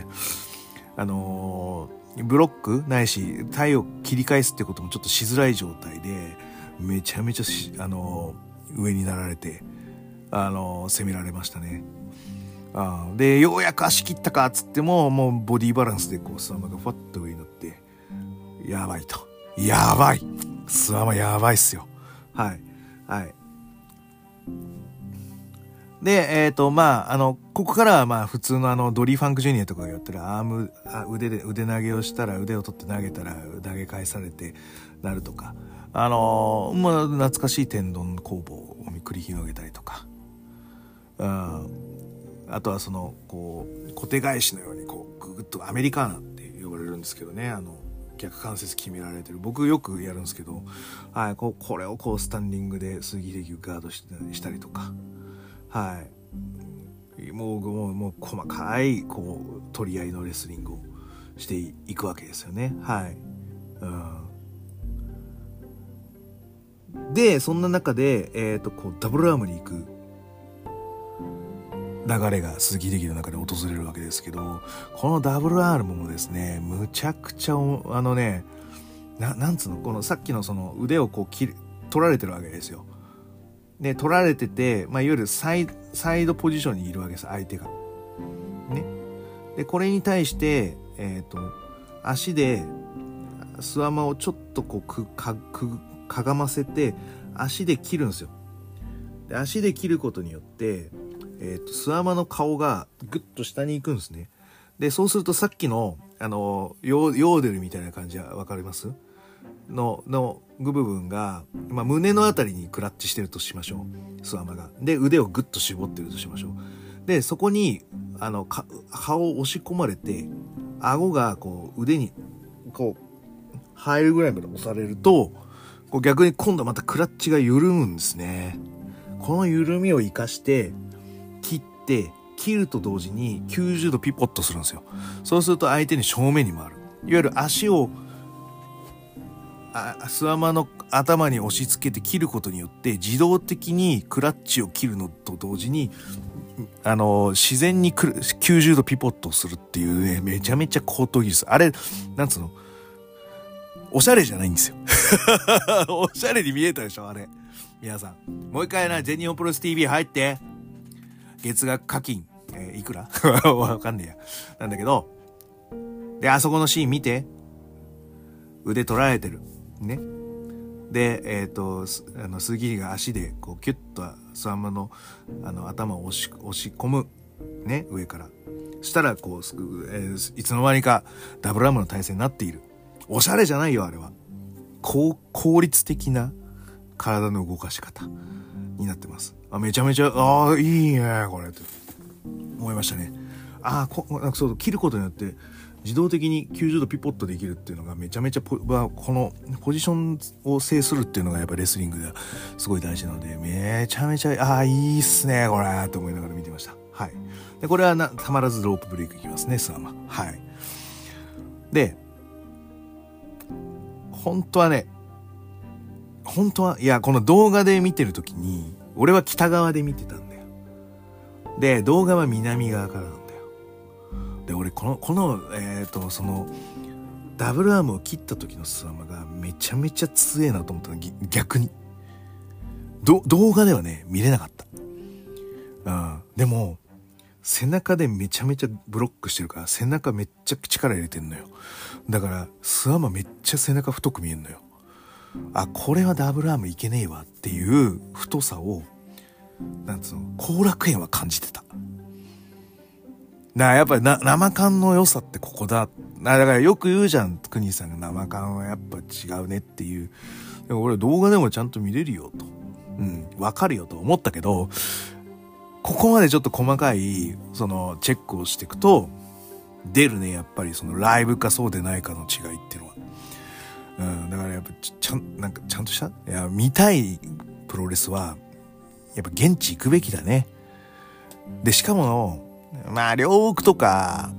あのー、ブロックないし、体を切り返すってこともちょっとしづらい状態で、めちゃめちゃあのー、上になられて、あのー、攻められましたね。あで、ようやく足切ったかっつっても、もうボディバランスでこう、スワマがファッと上に乗って、やばいと。やばいスワマやばいっすよ。はい。はい。で、えっ、ー、と、まあ、あの、ここからはまあ普通のあのドリー・ファンク・ジュニアとかがやったらアームあ腕で腕投げをしたら腕を取って投げたら投げ返されてなるとかあのー、まあ懐かしい天丼工房を繰り広げたりとか、うん、あとはそのこう小手返しのようにこうググッとアメリカーナって呼ばれるんですけどね。あの逆関節決められてる。僕よくやるんですけど、はい、ここれをこうスタンディングで杉木でガードしたりとか。はいもうもうもう細かいこう取り合いのレスリングをしていくわけですよねはいうん。で、そんな中で、えっ、ー、と、こう、ダブルアームに行く流れが鈴木秀樹の中で訪れるわけですけど、このダブルアームもですね、むちゃくちゃ、あのね、な、なんつうのこのさっきのその腕をこう切取られてるわけですよ。で、取られてて、まあ、いわゆるサイサイドポジションにいるわけです、相手が。ね。で、これに対して、えっ、ー、と、足で、スワマをちょっとこう、く、か、く、かがませて、足で切るんですよ。で、足で切ることによって、えっ、ー、と、スワマの顔がぐっと下に行くんですね。で、そうするとさっきの、あの、ヨーデルみたいな感じはわかります？の、の部分が、まあ、胸のあたりにクラッチしてるとしましょう。スワマが。で、腕をぐっと絞ってるとしましょう。で、そこに、あの、か、歯を押し込まれて、顎がこう、腕に、こう、入るぐらいまで押されると、こう逆に今度またクラッチが緩むんですね。この緩みを活かして、切って、切ると同時に90度ピポッとするんですよ。そうすると相手に正面に回る。いわゆる足をあスワマの頭に押し付けて切ることによって自動的にクラッチを切るのと同時にあの自然に90度ピポットするっていうねめちゃめちゃ高等技術。あれなんつうの？おしゃれじゃないんですよ。<laughs> おしゃれに見えたでしょあれ。皆さん。もう一回な全日本プロレス TV 入って。月額課金、えー、いくら？<laughs> わかんねえや。なんだけど。であそこのシーン見て。腕取られてる。ね。で、えっ、ー、と、あの、鈴木が足で、こう、キュッとスワンマの、あの、頭を押し、押し込む。ね、上から。したら、こう、えー、いつの間にか、ダブルアームの体勢になっている。おしゃれじゃないよ、あれは。効、率的な体の動かし方になってます。あ、めちゃめちゃ、ああ、いいね、これ、と思いましたね。ああ、そう、切ることによって、自動的に90度ピポットできるっていうのがめちゃめちゃこのポジションを制するっていうのがやっぱレスリングですごい大事なので、めちゃめちゃ、ああ、いいっすね、これ、と思いながら見てました。はい。で、これはな、たまらずロープブレイクいきますね、スワマ。はい。で、本当はね、本当は、いや、この動画で見てるときに、俺は北側で見てたんだよ。で、動画は南側からで俺このこのえっ、ー、とそのダブルアームを切った時のスワマがめちゃめちゃ強えなと思ったの逆に。動画ではね見れなかった、うん、でも背中でめちゃめちゃブロックしてるから背中めっちゃ力入れてんのよ。だからスワマめっちゃ背中太く見えんのよ。あこれはダブルアームいけねえわっていう太さをなんつうの後楽園は感じてた。な、やっぱりな、生感の良さってここだ。なだからよく言うじゃん、クニーさんが生感はやっぱ違うねっていう。でも俺動画でもちゃんと見れるよと。うん、わかるよと思ったけど、ここまでちょっと細かい、その、チェックをしていくと、出るね、やっぱりそのライブかそうでないかの違いっていうのは。うん、だからやっぱちゃん、なんかちゃんとした？いや、見たいプロレスは、やっぱ現地行くべきだね。で、しかも、まあ、両国とか、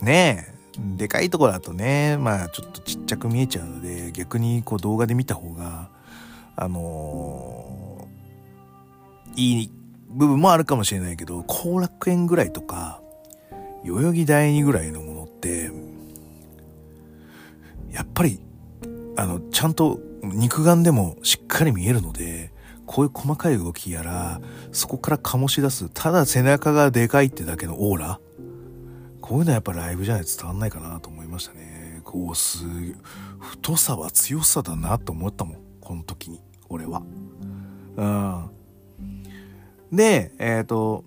ねえでかいとこだとね、まあ、ちょっとちっちゃく見えちゃうので、逆にこう動画で見た方が、あのー、いい部分もあるかもしれないけど、後楽園ぐらいとか、代々木第二ぐらいのものって、やっぱり、あの、ちゃんと肉眼でもしっかり見えるので、こういう細かい動きやら、そこから醸し出す、ただ背中がでかいってだけのオーラこういうのはやっぱライブじゃないと伝わんないかなと思いましたね。こう、す太さは強さだなと思ったもん。この時に。俺は。うん。で、えっ、ー、と、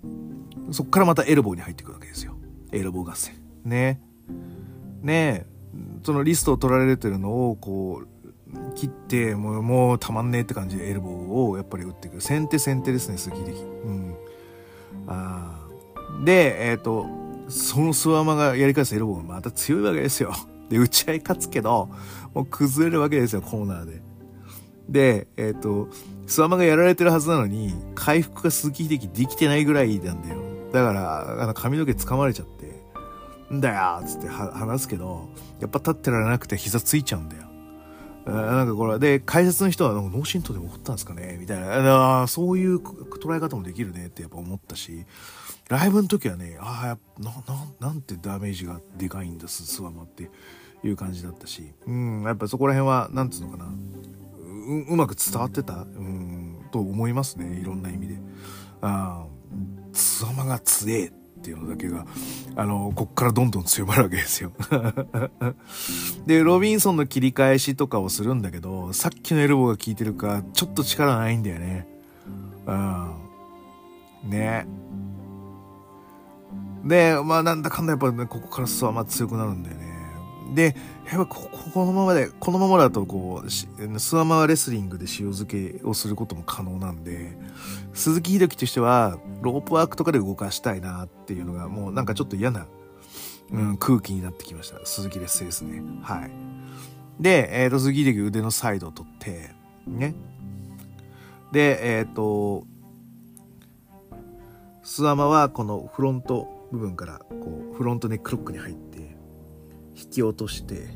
そっからまたエルボーに入っていくわけですよ。エルボー合戦。ね。ねそのリストを取られてるのを、こう、切ってもうもうたまんねえって感じでエルボーをやっぱり打っていく先手先手ですね杉的うん。あでえっ、ー、とそのスワマがやり返すエルボーがまた強いわけですよ。<laughs> で打ち合い勝つけどもう崩れるわけですよコーナーで。でえっ、ー、とスワマがやられてるはずなのに回復が鈴木秀樹できてないぐらいなんだよ。だからあの髪の毛掴まれちゃってんだよつって話すけどやっぱ立ってられなくて膝ついちゃうんだよ。なんかこれ、で、解説の人は、脳震盪でも起こったんですかね？みたいな。そういう捉え方もできるねってやっぱ思ったし、ライブの時はね、ああ、な、な、なんてダメージがでかいんです、スワマっていう感じだったし、うん、やっぱそこら辺は、なんつうのかな、ううまく伝わってた、うん、と思いますね、いろんな意味で。ああ、スワマが強えっていうのだけが、あの、こっからどんどん強まるわけですよ。<laughs> で、ロビンソンの切り返しとかをするんだけど、さっきのエルボーが効いてるか、ちょっと力ないんだよね。うん。ね。で、まあなんだかんだやっぱね、ここからスワマ強くなるんだよね。で、やっぱここのままで、このままだとこう、スワマはレスリングで塩漬けをすることも可能なんで、鈴木秀樹としては、ロープワークとかで動かしたいなっていうのが、もうなんかちょっと嫌な、うん、空気になってきました。鈴木劣勢ですね。はい。で、えっ、ー、と、鈴木秀樹腕のサイドを取って、ね。で、えっ、ー、と、スワマはこのフロント部分からこうフロントネックロックに入って引き落として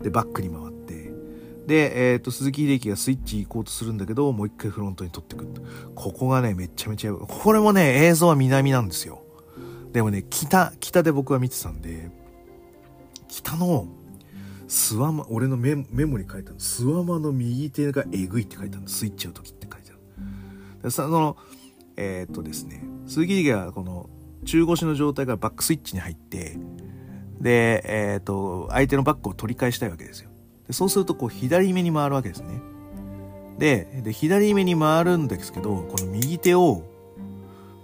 でバックに回ってで、えーと、鈴木秀樹がスイッチ行こうとするんだけどもう一回フロントに取ってくるここがねめちゃめちゃこれもね映像は南なんですよ。でもね北北で僕は見てたんで北のスワマ俺のメメモに書いたの。スワマの右手がえぐいって書いたの。スイッチの時って書いてあるでそのえっ、とですね鈴木秀樹がこの中腰の状態からバックスイッチに入ってで、えっ、と、相手のバックを取り返したいわけですよ。でそうすると、こう、左目に回るわけですね。で、で、左目に回るんですけど、この右手を、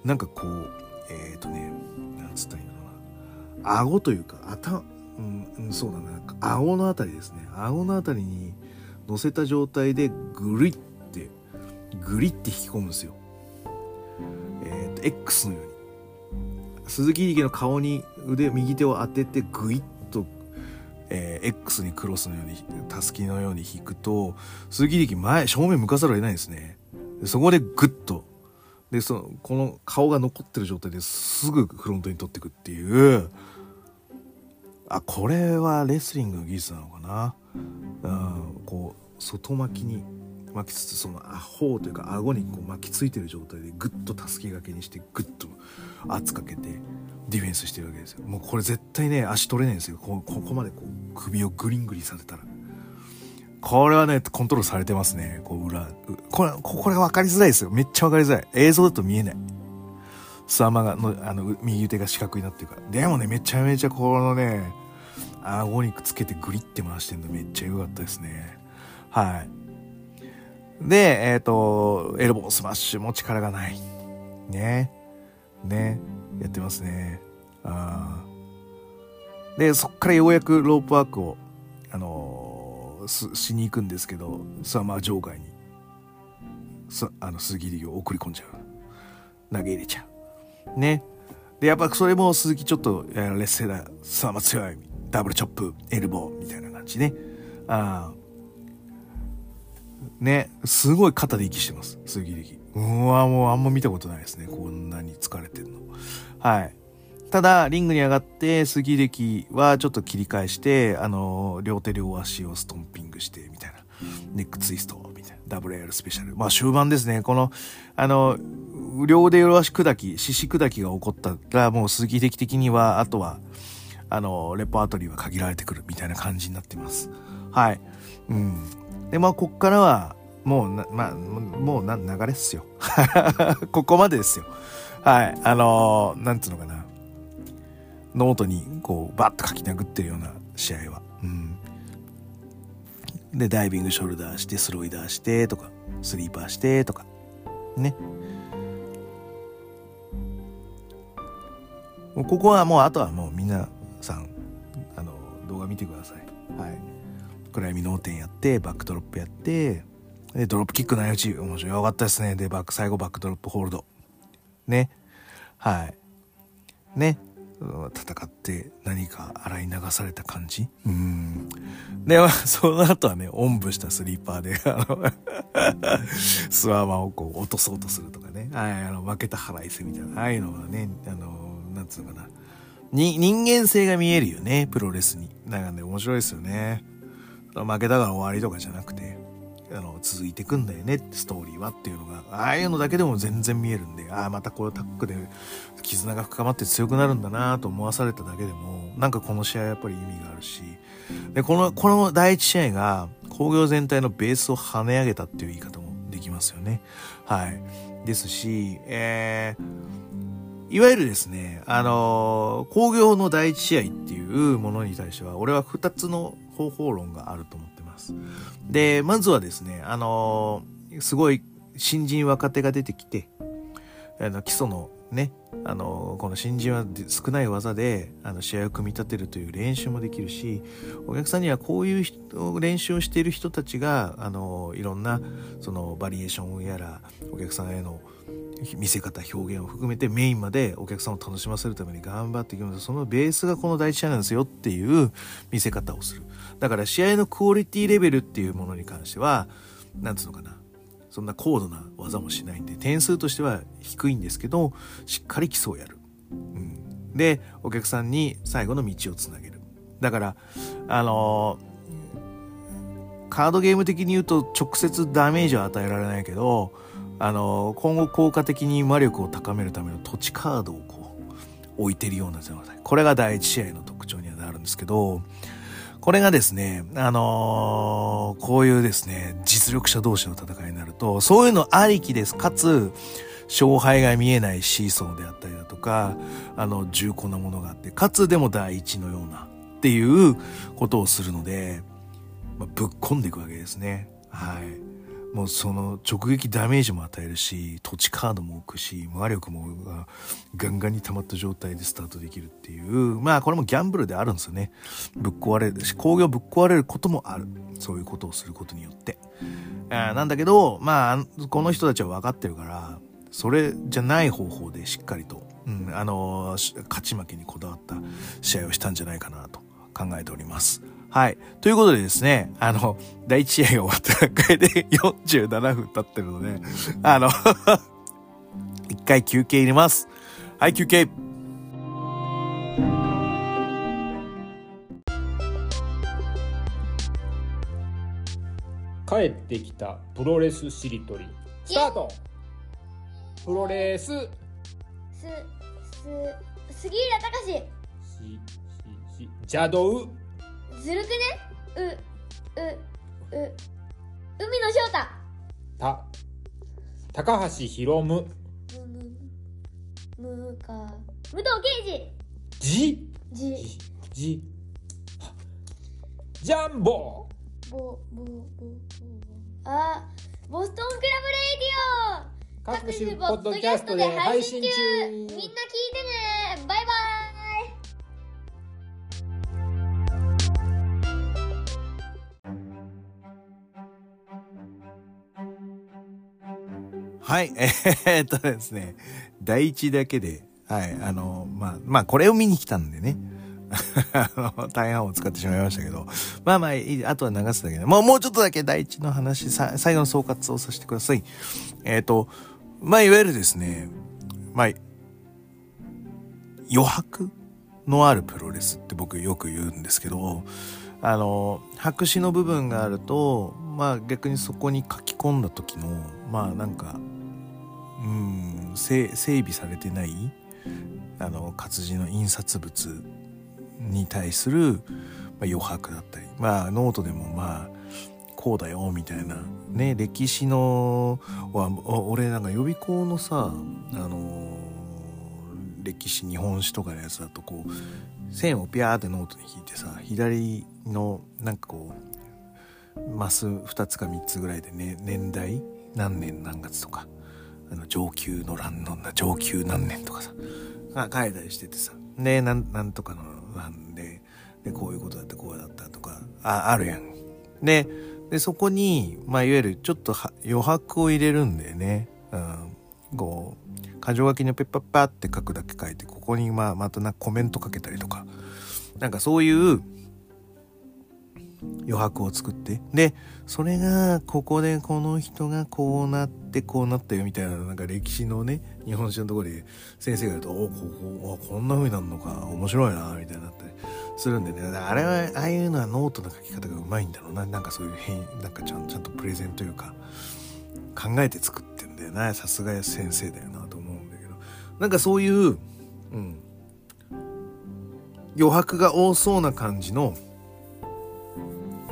なんかこう、えっ、ー、とね、なんつったらいいのかな。顎というか、頭、うん、そうだな、顎のあたりですね。顎のあたりに乗せた状態で、ぐりって、ぐりって引き込むんですよ。えっ、ー、と、X のように。鈴木秀樹の顔に腕右手を当ててグイッ、えー、X にクロスのようにたすきのように引くと鈴木力前正面向かざるを得ないんですね。でそこでグッと。でそのこの顔が残ってる状態ですぐフロントに取っていくっていう。あこれはレスリングの技術なのかな、うん、こう外巻きに巻きつつそのアホというか顎にこう巻きついてる状態でグッとたすき掛けにしてグッと圧かけてディフェンスしてるわけですよ。もうこれ絶対ね足取れないんですよ。ここまでこう首をグリングリさせたら。これはねコントロールされてますね。こう裏これこれ分かりづらいですよ。めっちゃ分かりづらい。映像だと見えない。諏訪魔がのあの右手が四角になってるから。でもねめちゃめちゃこのね顎にくっつけてグリって回してんのめっちゃ良かったですね。はい。で、えっ、ー、と、エルボースマッシュも力がない。ね。ね。やってますね。あで、そっからようやくロープワークを、あのー、しに行くんですけど、さあまあ場外に、すあの、鈴木を送り込んじゃう。投げ入れちゃう。ね。で、やっぱそれも鈴木ちょっと、劣勢だ。さあまあ強い。ダブルチョップ、エルボーみたいな感じね。ああ。ね、すごい肩で息してます、鈴木力。うわ、もうあんま見たことないですね。こんなに疲れてんの。はい。ただ、リングに上がって、杉力はちょっと切り返して、あの、両手両足をストンピングして、みたいな。ネックツイスト、みたいな。WL スペシャル。まあ終盤ですね。この、あの、両手両足砕き、獅子砕きが起こったら、もう鈴木的的には、あとは、あの、レパートリーは限られてくるみたいな感じになってます。はい。うん。で、まあ、こっからは、もう、まあ、もうな、流れっすよ。<laughs> ここまでですよ。はい。あのー、なんつうのかな。ノートに、こう、バッと書き殴ってるような試合は。うん。で、ダイビングショルダーして、スロイダーして、とか、スリーパーして、とか。ね。ここはもう、あとはもう皆さん、あの、動画見てください。はい。暗闇脳天やって、バックドロップやって、で、ドロップキックの打ち、面白いよかったですね。で、バック、最後バックドロップホールド。ね。はい。ね。戦って何か洗い流された感じうん。で、<laughs> その後はね、おんぶしたスリーパーで、あの <laughs> スワーマンをこう落とそうとするとかね。はい、あの、負けた腹いせみたいな。ああいうのはね、あの、なんつうのかな。に、人間性が見えるよね、プロレスに。なんかね、面白いですよね。負けたから終わりとかじゃなくて、あの、続いてくんだよね、ストーリーはっていうのが、ああいうのだけでも全然見えるんで、ああ、またこれタックで絆が深まって強くなるんだなと思わされただけでも、なんかこの試合はやっぱり意味があるし、で、この、この第一試合が工業全体のベースを跳ね上げたっていう言い方もできますよね。はい。ですし、えー、いわゆるですね、あのー、工業の第一試合っていうものに対しては、俺は二つの方法論があると思ってます。で、まずはですね、あのー、すごい新人若手が出てきて、あの基礎のね、あのこの新人は少ない技であの試合を組み立てるという練習もできるしお客さんにはこういう練習をしている人たちがあのいろんなそのバリエーションやらお客さんへの見せ方表現を含めてメインまでお客さんを楽しませるために頑張っていきますそのベースがこの第一試合なんですよっていう見せ方をするだから試合のクオリティレベルっていうものに関してはなんつうのかな。そんな高度な技もしないんで点数としては低いんですけどしっかり基礎をやる、うん、でお客さんに最後の道をつなげる。だからあのー、カードゲーム的に言うと直接ダメージは与えられないけどあのー、今後効果的に魔力を高めるための土地カードをこう置いてるような状態。これが第一試合の特徴にはなるんですけどこれがですね、あのー、こういうですね、実力者同士の戦いになると、そういうのありきです。かつ、勝敗が見えないシーソーであったりだとか、あの、重厚なものがあって、かつでも第一のようなっていうことをするので、まあ、ぶっ込んでいくわけですね。はい。もうその直撃ダメージも与えるし土地カードも置くし魔力もガンガンに溜まった状態でスタートできるっていう。まあこれもギャンブルであるんですよね。ぶっ壊れるし工業ぶっ壊れることもある。そういうことをすることによって。あなんだけどまあこの人たちは分かってるからそれじゃない方法でしっかりと、うん、あの勝ち負けにこだわった試合をしたんじゃないかなと考えております。はい。ということでですね、あの、第一試合が終わった段階で47分経ってるので、あの一回休憩入れます。はい、休憩。帰ってきたプロレスしりとりスタートプロレスすす杉浦隆ししし邪道ずるくね？う、う、う、海野翔太。た、高橋ひろむむ、む、むか、武藤敬司。じ、じ、じ、ジャンボ。ボ、ボ、ボ、ボ、あ、ボストンクラブレイディオ。各種ポッドキャストで配信中。みんなはい、<laughs> えー、っとですね、第一だけで、はい、あの、まあ、まあ、これを見に来たんでね。<laughs> あの、大半を使ってしまいましたけど。まあまあ、いい、あとは流すだけで。もう、もうちょっとだけ第一の話、最後の総括をさせてください。えっ、と、まあ、いわゆるですね、まあ、余白のあるプロレスって僕よく言うんですけど、あの、白紙の部分があると、まあ逆にそこに書き込んだ時の、まあなんか、うん整備されてないあの活字の印刷物に対する、まあ、余白だったりまあノートでもまあこうだよみたいな。ね歴史のは俺なんか予備校のさあの歴史日本史とかのやつだとこう線をピャーってノートに引いてさ左のなんかこうマス2つか3つぐらいでね年代？何年？何月とか？あの上級の欄の上級何年とかさ。が書いたりしててさ。でなんなんとかの欄ででこういうことだってこうだったとかああるやん。ででそこに、まあ、いわゆるちょっと余白を入れるんだよね、うん、こう箇条書きにペッパッパって書くだけ書いてここにまあまたなコメントかけたりとか。なんかそういう余白を作って。でそれがここでこの人がこうなってこうなったよみたいななんか歴史のね日本史のところで先生が言うと「おこここんな風になるのか面白いな」みたいになってするんでね。あれは、ああいうのはノートの書き方がうまいんだろうな。なんかそういう変、なんかちゃんちゃんとプレゼンというか、考えて作ってんだよな。さすが先生だよなと思うんだけど。なんかそういう、うん。余白が多そうな感じの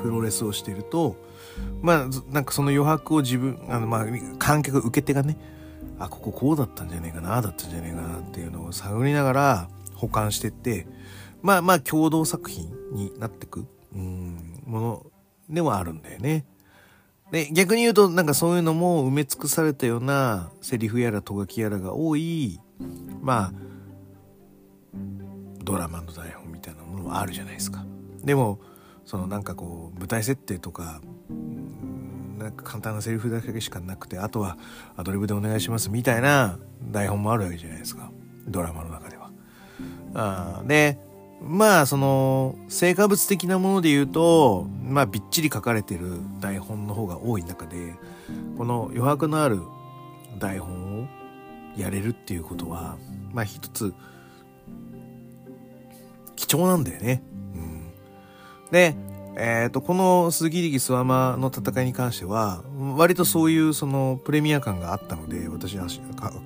プロレスをしていると、まあ、なんかその余白を自分、あの、まあ、観客、受け手がね、あ、こここうだったんじゃねえかな、あだったんじゃねえかなっていうのを探りながら保管してって、まあまあ共同作品になってく、うん、ものではあるんだよね。で、逆に言うと、なんかそういうのも埋め尽くされたようなセリフやらとがきやらが多い、まあ、ドラマの台本みたいなものもあるじゃないですか。でも、そのなんかこう、舞台設定とか、なんか簡単なセリフだけしかなくて、あとはアドリブでお願いしますみたいな台本もあるわけじゃないですか。ドラマの中では。あで、まあその成果物的なもので言うとまあびっちり書かれてる台本の方が多い中でこの余白のある台本をやれるっていうことはまあ一つ貴重なんだよね。うん、で、えっ、ー、と、この鈴木力諏訪間の戦いに関しては、割とそういうそのプレミア感があったので、私は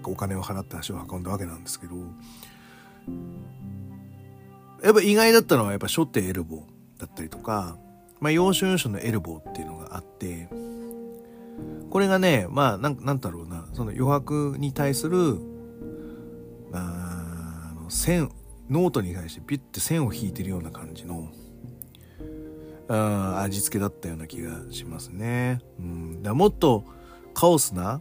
お金を払って足を運んだわけなんですけど、やっぱ意外だったのはやっぱ初手エルボーだったりとか、まあ要所要所のエルボーっていうのがあって、これがね、まあなん、なんだろうな、その余白に対する、あの線、ノートに対してピュッて線を引いてるような感じの、あ味付けだったような気がしますね。うん、だもっとカオスな、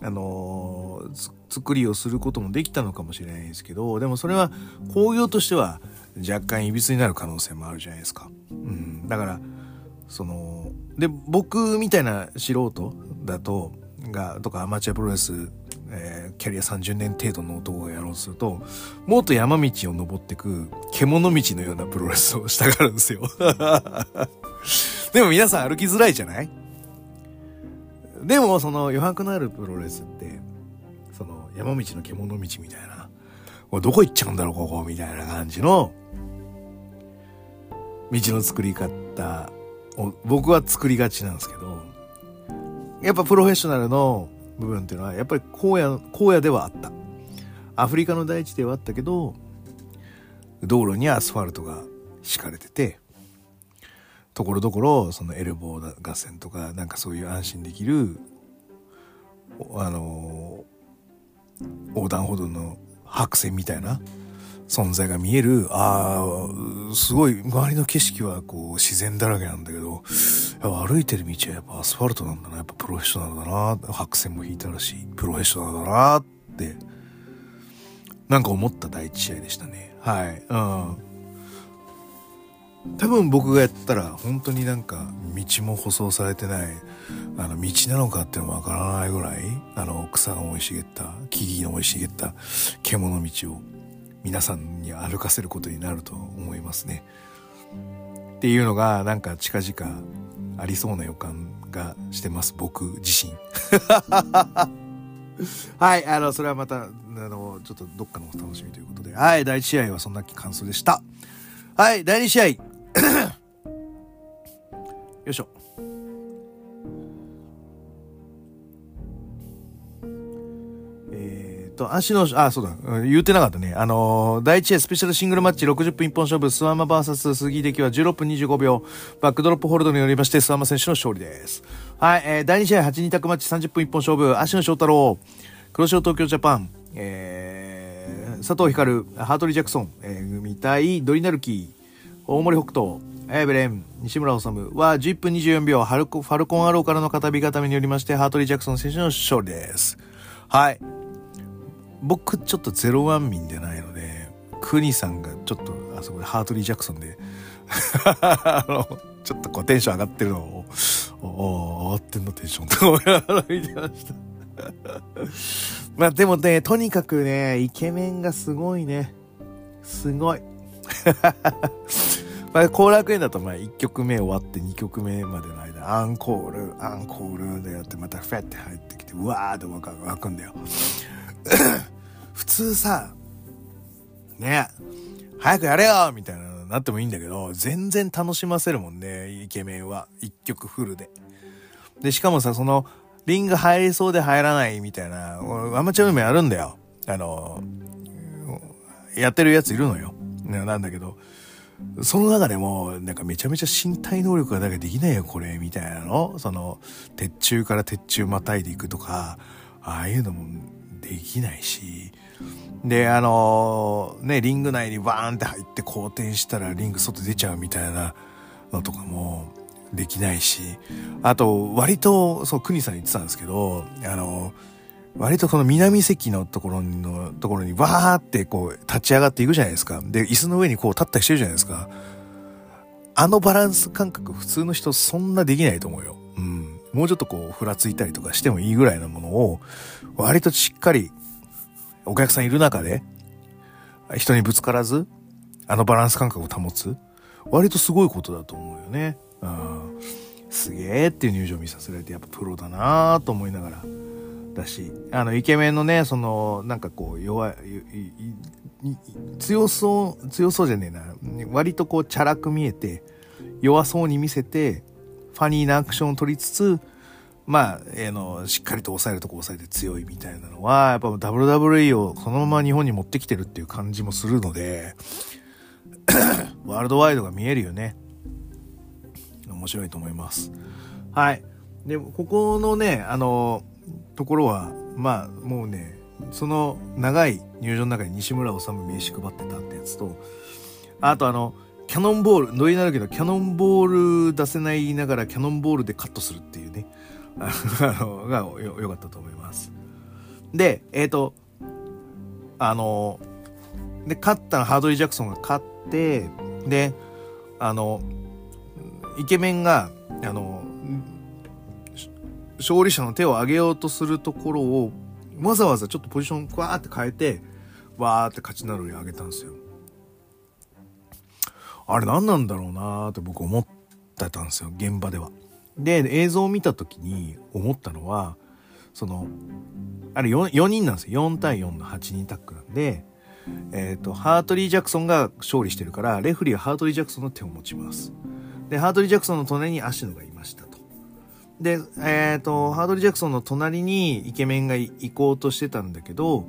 あのー、作りをすることもできたのかもしれないですけど、でもそれは工業としては若干いびつになる可能性もあるじゃないですか。うん。だから、その、で、僕みたいな素人だと、が、とかアマチュアプロレス、えー、キャリア30年程度の男がやろうとすると、もっと山道を登ってく、獣道のようなプロレスをしたがるんですよ。<laughs> でも皆さん歩きづらいじゃない？でも、その余白のあるプロレスって、その山道の獣道みたいな、どこ行っちゃうんだろう、ここ、みたいな感じの、道の作り方を僕は作りがちなんですけど、やっぱプロフェッショナルの部分っていうのは、やっぱり荒野、荒野ではあった。アフリカの大地ではあったけど、道路にアスファルトが敷かれてて、ところどころ、そのエルボー合戦とか、なんかそういう安心できる、あの、横断歩道の白線みたいな存在が見える、ああ、すごい、周りの景色はこう自然だらけなんだけど、歩いてる道はやっぱアスファルトなんだな、やっぱプロフェッショナルだな、白線も引いてあるし、プロフェッショナルだなって、なんか思った第一試合でしたね。はい。うん。多分僕がやったら本当になんか道も舗装されてないあの道なのかっていうのもわからないぐらいあの草が生い茂った木々の生い茂った獣道を皆さんに歩かせることになると思いますね。っていうのがなんか近々ありそうな予感がしてます、僕自身。<laughs> はい、あの、それはまた、あの、ちょっとどっかのお楽しみということで。はい、第1試合はそんな感想でした。はい、第2試合。<coughs> よいしょ。と、足の、あ、そうだ、言ってなかったね。あのー、第1試合スペシャルシングルマッチ60分一本勝負、スワマ VS 杉出来は16分25秒、バックドロップホールドによりまして、スワマ選手の勝利です。はい、えー、第2試合8人択マッチ30分一本勝負、足野翔太郎、黒潮東京ジャパン、えー、佐藤光、ハートリー・ジャクソン、えー、組対ドリナルキー、大森北斗、エブレン、西村治は11分24秒、ファルコンアローからの片火固めによりまして、ハートリー・ジャクソン選手の勝利です。はい。僕ちょっとゼロワン民でないので、クニさんがちょっとあそこでハートリー・ジャクソンで <laughs> あの、ちょっとこうテンション上がってるのを、おお上がってんのテンションって思いながら見てましたまあでもね、とにかくね、イケメンがすごいね。すごい。まあ、後楽園だとまあ1曲目終わって2曲目までの間、アンコール、アンコールでやってまたフェって入ってきて、うわーって湧くんだよ。<coughs> 普通さ、ね、早くやれよみたいなのに、なってもいいんだけど、全然楽しませるもんね、イケメンは。一曲フルで。で、しかもさ、その、リング入りそうで入らないみたいな、アマチュア夢あるんだよ。あの、やってるやついるのよ。なんだけど、その中でも、なんかめちゃめちゃ身体能力がだけできないよ、これ、みたいなの。その、鉄柱から鉄柱またいでいくとか、ああいうのもできないし、で、あのー、ね、リング内にバーンって入って好転したらリング外出ちゃうみたいなのとかもできないし、あと、割と、そう、クニさん言ってたんですけど、あのー、割とこの南席のところの、ところにわーってこう立ち上がっていくじゃないですか。で、椅子の上にこう立ったりしてるじゃないですか。あのバランス感覚普通の人そんなできないと思うよ。うん。もうちょっとこうふらついたりとかしてもいいぐらいのものを、割としっかりお客さんいる中で、人にぶつからず、あのバランス感覚を保つ。割とすごいことだと思うよね。うん。すげえっていう入場見させられて、やっぱプロだなと思いながら。だし、あの、イケメンのね、その、なんかこう、弱い、強そう、強そうじゃねえな。割とこう、チャラく見えて、弱そうに見せて、ファニーなアクションを取りつつ、まあ、えー、の、しっかりと抑えるとこ抑えて強いみたいなのは、やっぱ WWE をそのまま日本に持ってきてるっていう感じもするので、<coughs> ワールドワイドが見えるよね。面白いと思います。はい。で、ここのね、あの、ところは、まあ、もうね、その長い入場の中に西村治名刺配ってたってやつと、あとあの、キャノンボール、ノリになるけど、キャノンボール出せないながらキャノンボールでカットするっていうね、がよ、よかったと思います。で、えっ、ー、と、あの、で、勝ったのハードリー・ジャクソンが勝って、で、あの、イケメンが、あの、勝利者の手を上げようとするところを、わざわざちょっとポジションわーって変えて、わーって勝ちなるに上げたんですよ。あれ何なんだろうなーって僕思ってたんですよ、現場では。で、映像を見た時に思ったのは、その、あれ 4, 4人なんですよ。4対4の8人タックなんで、えっ、ー、と、ハートリー・ジャクソンが勝利してるから、レフリーはハートリー・ジャクソンの手を持ちます。で、ハートリー・ジャクソンの隣に芦野がいましたと。で、えっ、ー、と、ハードリー・ジャクソンの隣にイケメンが行こうとしてたんだけど、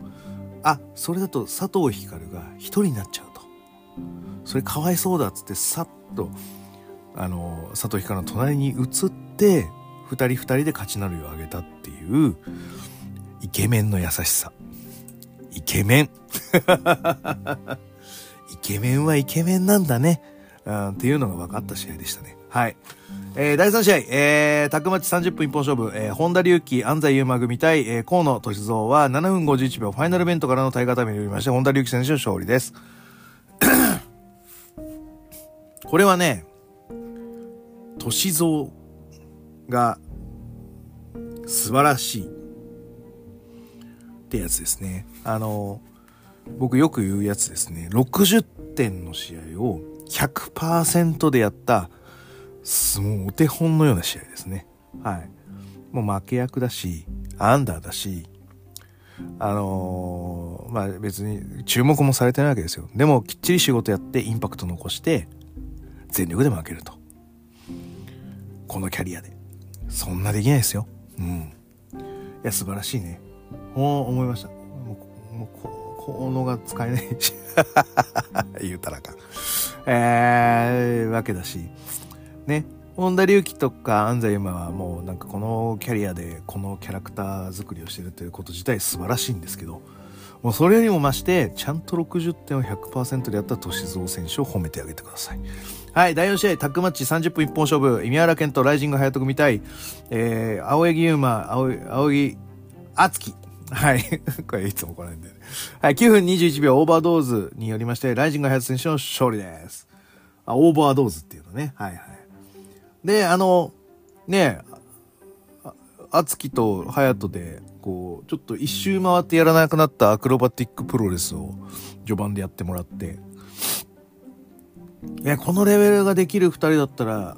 あ、それだと佐藤光が一人になっちゃうと。それかわいそうだっつって、さっと、あの、佐藤光の隣に移って、二人二人で勝ちなるをあげたっていう、イケメンの優しさ。イケメン。<laughs> イケメンはイケメンなんだね。っていうのが分かった試合でしたね。はい。えー、第3試合、えー、タックマッチ30分一本勝負、えー、本田隆起、安西優馬組対、えー、河野俊蔵は7分51秒、ファイナルベントからの対型目によりまして、本田隆起選手の勝利です。<coughs> これはね、歳三が素晴らしいってやつですね。あの、僕よく言うやつですね。60点の試合を100%でやったもうお手本のような試合ですね。はい。もう負け役だし、アンダーだし、あのー、まあ別に注目もされてないわけですよ。でもきっちり仕事やってインパクト残して、全力で負けると。このキャリアで。そんなできないですよ。うん。いや、素晴らしいね。ほう思いました。もう、もうこ、このが使えないし。<laughs> 言うたらか。えー、わけだし。ね、本田隆起とか安西馬はもうなんかこのキャリアでこのキャラクター作りをしてるということ自体素晴らしいんですけど、もうそれよりも増して、ちゃんと60点を100%でやった歳三選手を褒めてあげてください。はい、第4試合、タッグマッチ30分一本勝負、宮原健斗、ライジング HAYATO組対、えー、青柳優馬、青青柳亮生。はい。<laughs> これいつも来ないんだよね。はい、9分21秒オーバードーズによりまして、ライジング HAYATO選手の勝利です。あ、オーバードーズっていうのね。はいはい。で、あの、ねあつきと隼人で、こう、ちょっと一周回ってやらなくなったアクロバティックプロレスを序盤でやってもらって、いや、このレベルができる二人だったら、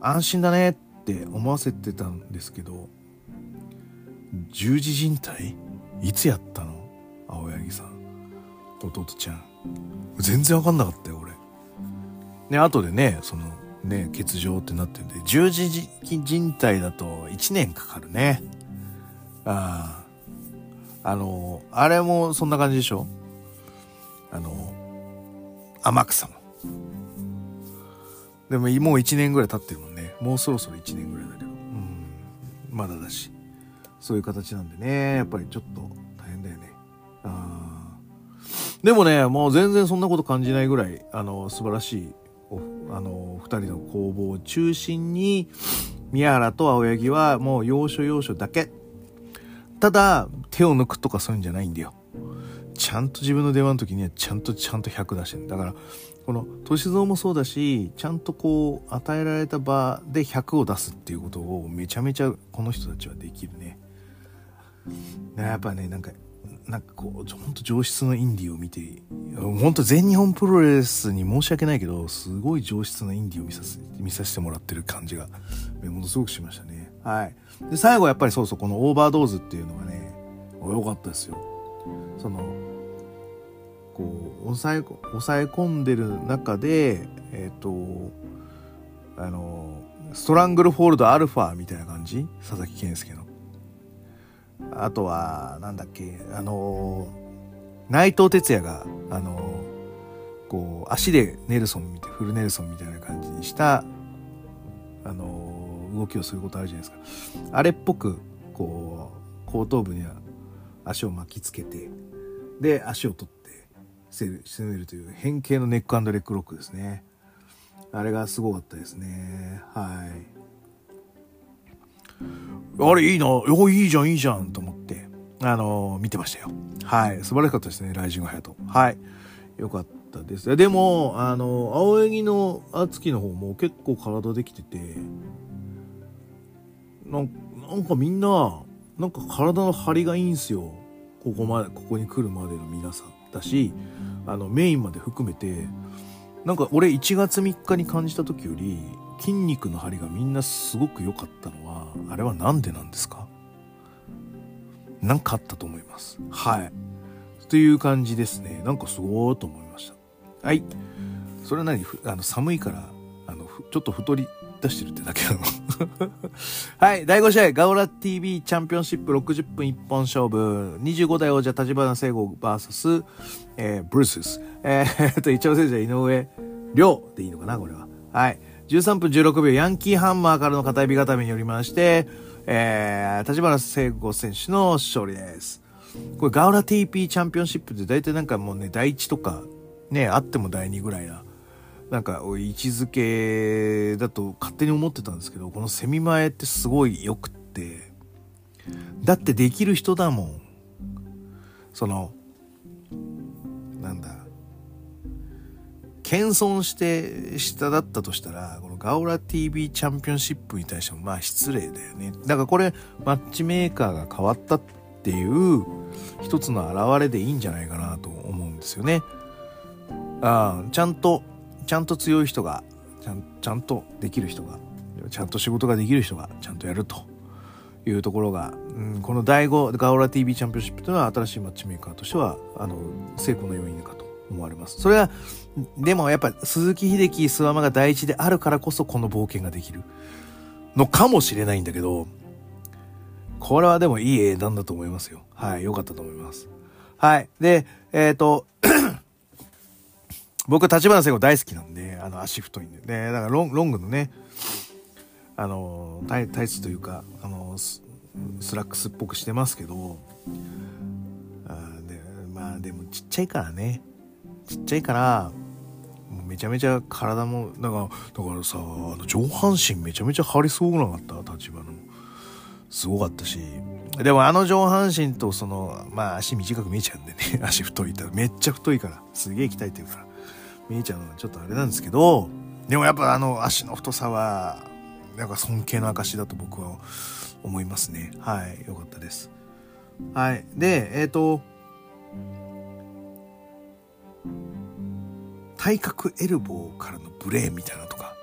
安心だねって思わせてたんですけど、十字靭帯？いつやったの？青柳さん。弟ちゃん。全然わかんなかったよ、俺。で、後でね、その、ね、欠場ってなってんで、十字靭帯だと1年かかるね。ああ。あの、あれもそんな感じでしょ？あの、天草も。でももう1年ぐらい経ってるもんね。もうそろそろ1年ぐらいだけど。うん。まだだし。そういう形なんでね。やっぱりちょっと大変だよね。あでもね、もう全然そんなこと感じないぐらい、あの、素晴らしい、あの、二人の攻防を中心に、宮原と青柳はもう要所要所だけ。ただ、手を抜くとかそういうんじゃないんだよ。ちゃんと自分の出番の時にはちゃんとちゃんと100出してる。だから、この歳三もそうだし、ちゃんとこう、与えられた場で100を出すっていうことをめちゃめちゃこの人たちはできるね。やっぱね、なんか、なんかこう、ほんと上質のインディーを見て、ほんと全日本プロレスに申し訳ないけど、すごい上質なインディーを見させ見させてもらってる感じが、ものすごくしましたね。はい。で、最後やっぱりそうそう、このオーバードーズっていうのがね、良かったですよ。その、こう抑え抑え込んでる中でえっ、ー、とあのストラングルフォールドアルファみたいな感じ？佐々木健介の。あとはなんだっけあの内藤哲也があのこう足でネルソン見てフルネルソンみたいな感じにしたあの動きをすることあるじゃないですか。あれっぽくこう後頭部には足を巻きつけてで足を取って攻めるという変形のネックレッグロックですね。あれがすごかったですね。はい。あれいいな、おいいじゃんいいじゃんと思って、あのー、見てましたよ。はい。素晴らしかったですね、ライジングハヤト。はい。よかったです。でも、あの、青柳の敦樹の方も結構体できてて、なんなんかみんな、なんか体の張りがいいんすよ。ここまで、ここに来るまでの皆さん。だしあのメインまで含めてなんか俺1月3日に感じた時より筋肉の張りがみんなすごく良かったのはあれは何でなんですか？なんかあったと思います。はい。という感じですね。なんかすごーと思いました。はい。それは何？あの寒いからあのちょっと太り出してるってだけなの <laughs> はい、第5試合、ガオラ TV チャンピオンシップ60分一本勝負、25代王者立花聖吾 VS、えー、ブルースです。えー、<laughs> と、一応選手は井上亮でいいのかな、これは。はい。13分16秒、ヤンキーハンマーからの片指固めによりまして、えー、立花聖吾選手の勝利です。これガオラ TP チャンピオンシップって大体なんかもうね、第1とか、ね、あっても第2ぐらいななんか位置づけだと勝手に思ってたんですけどこのセミ前ってすごいよくってだってできる人だもん。そのなんだ謙遜して下だったとしたらこのガオラ TV チャンピオンシップに対してもまあ失礼だよね。だからこれマッチメーカーが変わったっていう一つの表れでいいんじゃないかなと思うんですよね。あちゃんとちゃんと強い人がちゃんちゃんとできる人がちゃんと仕事ができる人がちゃんとやるというところが、うん、この第5ガオラ TV チャンピオンシップというのは新しいマッチメーカーとしてはあの成功の要因かと思われます。それはでもやっぱ鈴木秀樹諏訪間が第一であるからこそこの冒険ができるのかもしれないんだけどこれはでもいい英断だと思いますよ。はい良かったと思います。はいでえっ、ー、と僕、立花聖子大好きなんで、あの、足太いんで。で、だからロンロングのね、あの、タイタイツというか、あのス、スラックスっぽくしてますけど、あでまあ、でもちっちゃいからね。ちっちゃいから、めちゃめちゃ体も、だか、だからさ、あの上半身めちゃめちゃ張りすごくなかった？立花の。すごかったし。でもあの上半身とその、まあ足短く見えちゃうんでね。<laughs> 足太いったらめっちゃ太いから。すげえ鍛えてるから。見えちゃうのはちょっとあれなんですけど、でもやっぱあの足の太さは、なんか尊敬の証だと僕は思いますね。はい。よかったです。はい。で、えっ、ー、と、体格エルボーからのブレーみたいなとか。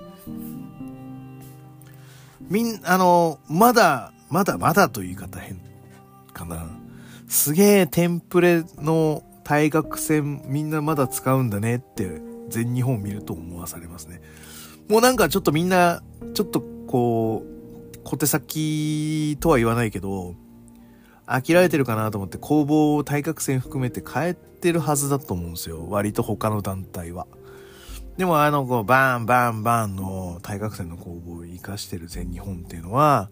みん、あの、まだ、まだまだという言い方変かな。すげえテンプレの対角線みんなまだ使うんだねって全日本見ると思わされますね。もうなんかちょっとみんな、ちょっとこう、小手先とは言わないけど、飽きられてるかなと思って攻防対角線含めて変えてるはずだと思うんですよ。割と他の団体は。でもあの、こう、バンバンバンの対角線の攻防を活かしてる全日本っていうのは、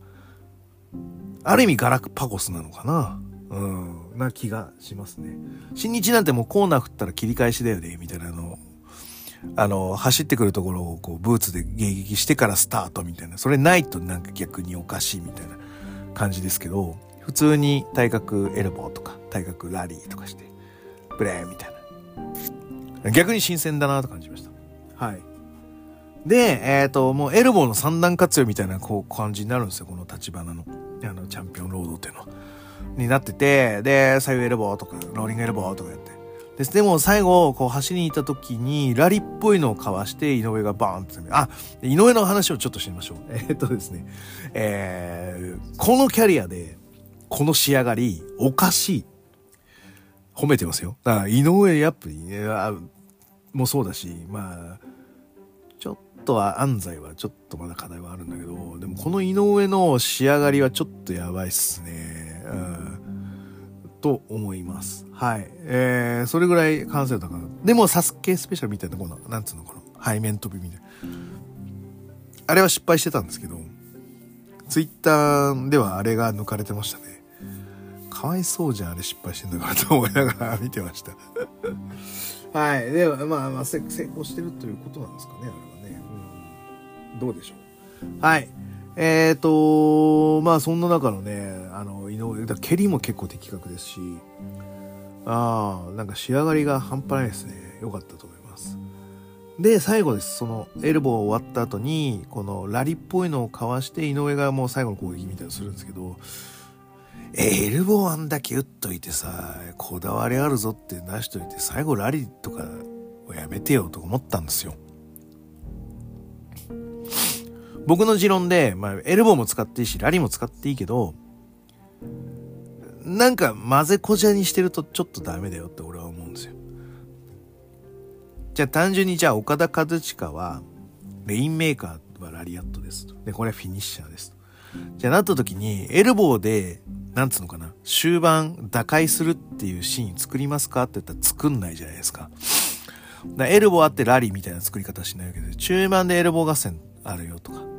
ある意味ガラクパゴスなのかなうん、な気がしますね。新日なんてもうコーナー振ったら切り返しだよね、みたいなのあの、走ってくるところをこう、ブーツで迎撃してからスタートみたいな。それないとなんか逆におかしいみたいな感じですけど、普通に体格エルボーとか、体格ラリーとかして、ブレーみたいな。逆に新鮮だなと感じました。はい。で、えっ、ー、と、もうエルボーの三段活用みたいなこう感じになるんですよ。この立花の、あの、チャンピオンロードっていうのは。になってて、で、左右エルボーとか、ローリングエルボーとかやって。です。でも最後、こう走りに行った時に、ラリっぽいのをかわして、井上がバーンってあ、井上の話をちょっとしてみましょう。<laughs> えー、っとですね、えー、このキャリアで、この仕上がり、おかしい。褒めてますよ。だから、井上やっぱり、ね、もうそうだし、まあ、ちょっとは安西はちょっとまだ課題はあるんだけど、でもこの井上の仕上がりはちょっとやばいっすね。うん。と思います。はい。えー、それぐらい完成度高かでも、サスケスペシャルみたいな、この、なんつうの、この、背面飛びみたいな。あれは失敗してたんですけど、ツイッターではあれが抜かれてましたね。かわいそうじゃん、あれ失敗してんだからと思いながら見てました。<laughs> はい。では、まあまあ、成功してるということなんですかね、あれはね。うん、どうでしょう。はい。えっ、ー、と、まあそんな中のね、あの、井上、だ蹴りも結構的確ですし、ああ、なんか仕上がりが半端ないですね。良かったと思います。で、最後です。その、エルボー終わった後に、このラリっぽいのをかわして、井上がもう最後の攻撃みたいなのするんですけど、エルボーあんだけ打っといてさ、こだわりあるぞって出しといて、最後ラリとかをやめてよと思ったんですよ。僕の持論で、まあ、エルボーも使っていいし、ラリーも使っていいけど、なんか混ぜこじゃにしてるとちょっとダメだよって俺は思うんですよ。じゃあ単純にじゃあオカダ・カズチカは、レインメーカーはラリアットですと。で、これはフィニッシャーですと。じゃあなった時に、エルボーで、なんつうのかな、終盤打開するっていうシーン作りますかって言ったら作んないじゃないですか。だエルボーあってラリーみたいな作り方しないわけで、中盤でエルボー合戦あるよとか。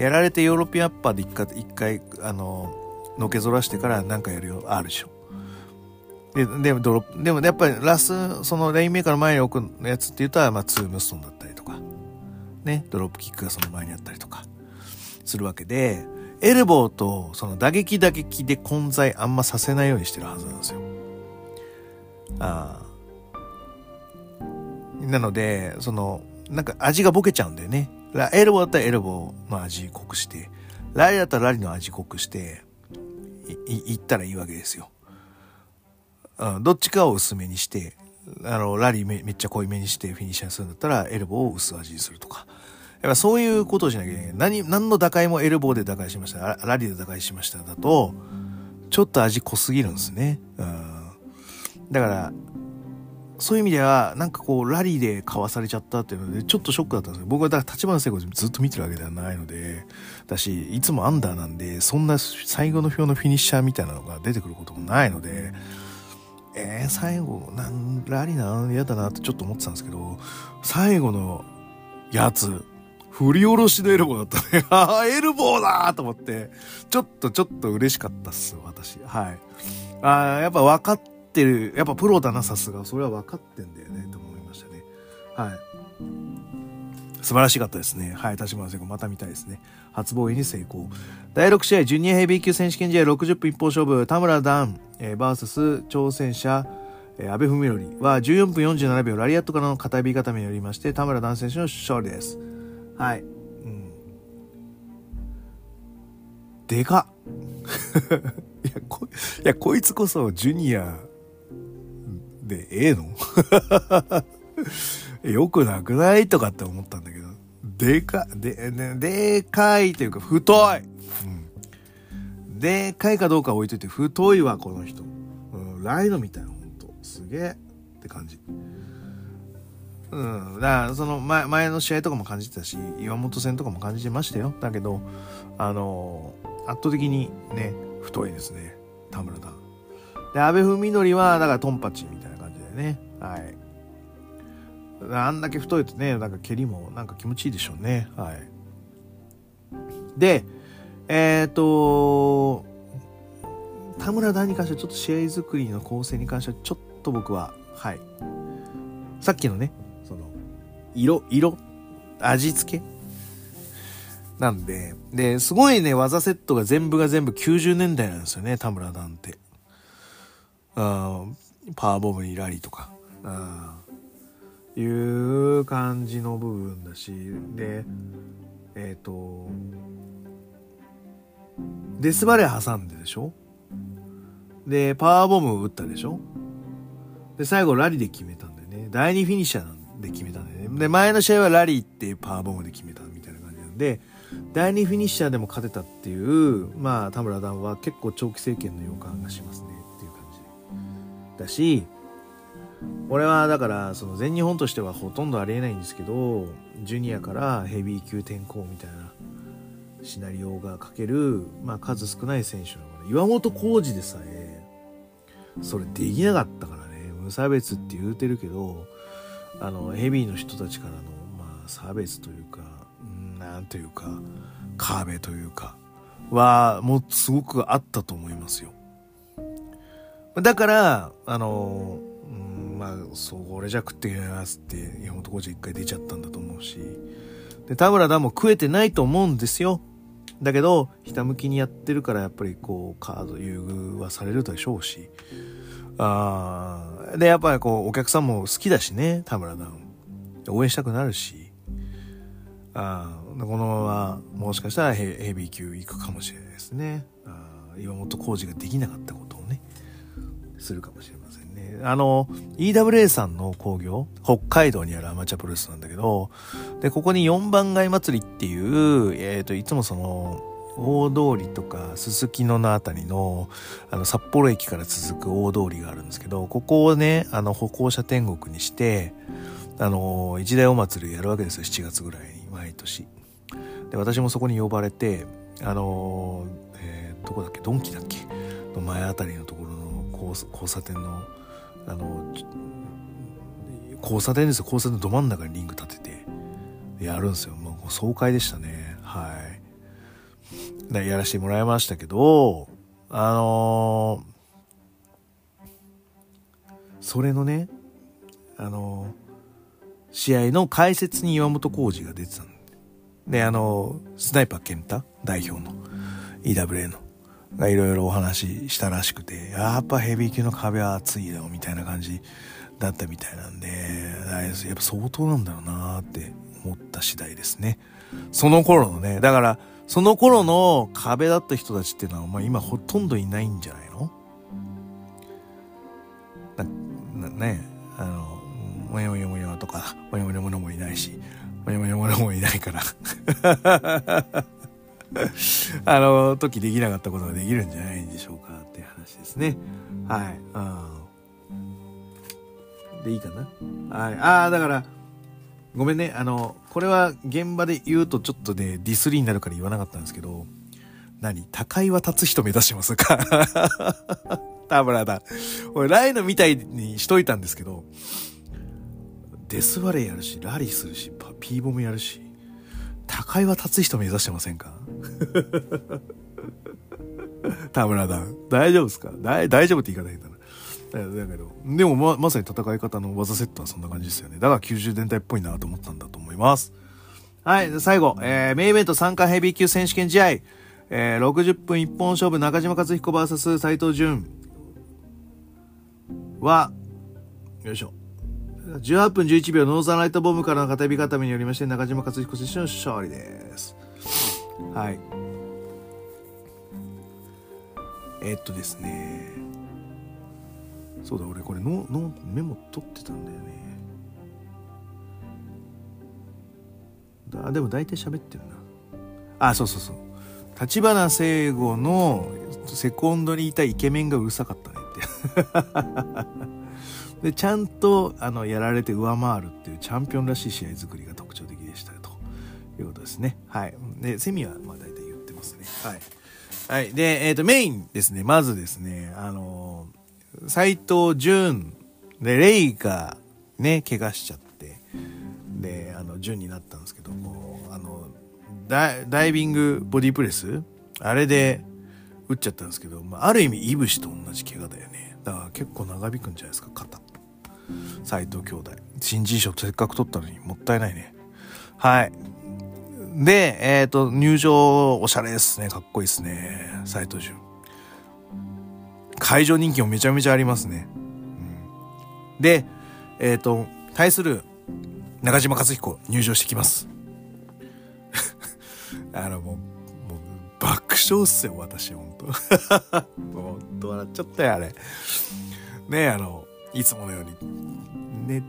やられてヨーロピアンアッパーで一回、一回、あの、のけぞらしてからなんかやるよ、あるでしょ。で、でも、ドロップでもやっぱりラス、そのレインメーカーの前に置くやつって言ったら、まあ、ツームストンだったりとか、ね、ドロップキックがその前にあったりとか、するわけで、エルボーとその打撃打撃で混在あんまさせないようにしてるはずなんですよ。ああ。なので、その、なんか味がボケちゃうんだよね。エルボだったらエルボの味濃くして、ラリだったらラリの味濃くして、い、いったらいいわけですよ。うん、どっちかを薄めにして、あの、ラリーめめっちゃ濃いめにしてフィニッシャーするんだったら、エルボを薄味にするとか。やっぱそういうことをしなきゃいけない。何、何の打開もエルボーで打開しました。ラリーで打開しました。だと、ちょっと味濃すぎるんですね。うん。だから、そういう意味では、なんかこう、ラリーでかわされちゃったっていうので、ちょっとショックだったんですよ。僕はだから立花聖子ずっと見てるわけではないので、だし、いつもアンダーなんで、そんな最後の表のフィニッシャーみたいなのが出てくることもないので、えー、最後、なん、ラリーなの、嫌だなってちょっと思ってたんですけど、最後のやつ、振り下ろしのエルボーだったね。<laughs> ああ、エルボーだと思って、ちょっとちょっと嬉しかったっす、私。はい。ああ、やっぱ分かっってる、やっぱプロだな、さすが。それは分かってんだよね、と思いましたね。はい。素晴らしかったですね。はい、立花聖子また見たいですね。初防衛に成功。第6試合、ジュニアヘビー級選手権試合60分一方勝負、田村段、えー、バーサス挑戦者、えー、安倍文則は14分47秒ラリアットからの片指固めによりまして、田村段選手の勝利です。はい。うん。でか <laughs> いや、こ、いや、こいつこそジュニアでええの？<laughs> よくなくない？とかって思ったんだけど、でか、で、で、でかいというか太い、うん、でかいかどうか置いといて太いわ、この人。うん、ライドみたいな、ほんと。すげえって感じ。うん。だから、その前、前の試合とかも感じてたし、岩本戦とかも感じてましたよ。だけど、あのー圧倒的にね、太いですね。田村だ。で、安倍文則は、だからトンパチみでね。はい。あんだけ太いとね、なんか蹴りもなんか気持ちいいでしょうね。はい。で、えっ、と、田村段に関してはちょっと試合作りの構成に関してはちょっと僕は、はい。さっきのね、その、色、色、味付けなんで、で、すごいね、技セットが全部が全部90年代なんですよね、田村段って。うんパワーボムにラリーとか。うんいう感じの部分だし、で、えっ、と、デスバレー挟んででしょ？で、パワーボム打ったでしょ？で、最後ラリーで決めたんだよね。第2フィニッシャーで決めたんだよね。で、前の試合はラリーってパワーボムで決めたみたいな感じなんで、第2フィニッシャーでも勝てたっていう、まあ、田村段は結構長期政権の予感がしますねじだし、俺はだからその全日本としてはほとんどありえないんですけどジュニアからヘビー級転向みたいなシナリオが書ける、まあ、数少ない選手の岩本浩二でさえそれできなかったからね。無差別って言うてるけどあのヘビーの人たちからの、まあ、差別というかうんなんというか壁というかはもうすごくあったと思いますよ。だからあのうんまあそう俺じゃ食っていけないって山本浩二一回出ちゃったんだと思うし。で田村田も食えてないと思うんですよ。だけどひたむきにやってるからやっぱりこうカード優遇はされるでしょうし。あーでやっぱりこうお客さんも好きだしね田村田応援したくなるし。あーこのままもしかしたらヘビー級行くかもしれないですね。あー岩本浩二ができなかったこと。するかもしれませんね。あの、EWA さんの工業、北海道にあるアマチュアプロレスなんだけど、で、ここに4番街祭りっていう、えっ、と、いつもその、大通りとか、すすきののあたりの、あの、札幌駅から続く大通りがあるんですけど、ここをね、あの、歩行者天国にして、あの、一大お祭りをやるわけですよ、7月ぐらいに、毎年。で、私もそこに呼ばれて、あの、えーどこだっけ、ドンキだっけの前あたりのところ交差点のあの交差点ですよ。交差点のど真ん中にリング立ててやるんですよ。もう爽快でしたね。はい。でやらせてもらいましたけどあのそれのねあの試合の解説に岩本浩二が出てたんであのスナイパー健太代表の EWA の。がいろいろお話ししたらしくて、やっぱヘビー級の壁は厚いよ、みたいな感じだったみたいなんで、やっぱ相当なんだろうなって思った次第ですね。その頃のね、だから、その頃の壁だった人たちっていうのは、まあ今ほとんどいないんじゃないの？な、なね、あの、もやもやもやとか、もやもやもやもいないし、もやもやもやもいないから。<laughs> あの時できなかったことができるんじゃないんでしょうかっていう話ですね。はい。うん。でいいかな？はい。ああ、だから、ごめんね。あの、これは現場で言うとちょっとね、ディスリになるから言わなかったんですけど、何？高井は立つ人目指してますか？<laughs> 田村だ。俺、ライのみたいにしといたんですけど、デスバレーやるし、ラリーするし、ピーボムやるし、高井は立つ人目指してませんか？<laughs> 田村だ。大丈夫ですか？大大丈夫って言い方変だな。だだけど、でもま、まさに戦い方の技セットはそんな感じですよね。だから90年代っぽいなと思ったんだと思います。はい、最後、えー、メインイベント参加ヘビー級選手権試合。えー、60分一本勝負中島克彦 VS 斉藤淳は、よいしょ。18分11秒ノーザンライトボムからの片指固めによりまして中島克彦選手の勝利です。はい。えーっとですね。そうだ、俺これののメモ取ってたんだよね。だでも大体喋ってるな。あ、そうそうそう。立花聖吾のセコンドにいたイケメンがうるさかったねって。<laughs> で、ちゃんと、あの、やられて上回るっていうチャンピオンらしい試合作りが特徴的でしたということですね。はい。で、セミは、まあ大体言ってますね。はい。はい。で、えっ、ー、と、メインですね。まずですね、あの斎藤淳、で、レイがね、怪我しちゃって、で、あの、淳になったんですけども、あの、ダダイビングボディプレス？あれで打っちゃったんですけど、まあ、ある意味、いぶしと同じ怪我だよね。だから結構長引くんじゃないですか、肩。斎藤兄弟。新人賞せっかく取ったのにもったいないね。はい。で、えっ、ー、と、入場おしゃれですね。かっこいいですね。斎藤潤。会場人気もめちゃめちゃありますね。うん、で、えっ、ー、と、対する中島克彦入場してきます。<laughs> あの、もう、もう爆笑っすよ、私、ほんと。<laughs> ほんと笑っちゃったよ、あれ。ねあの、いつものように、ね、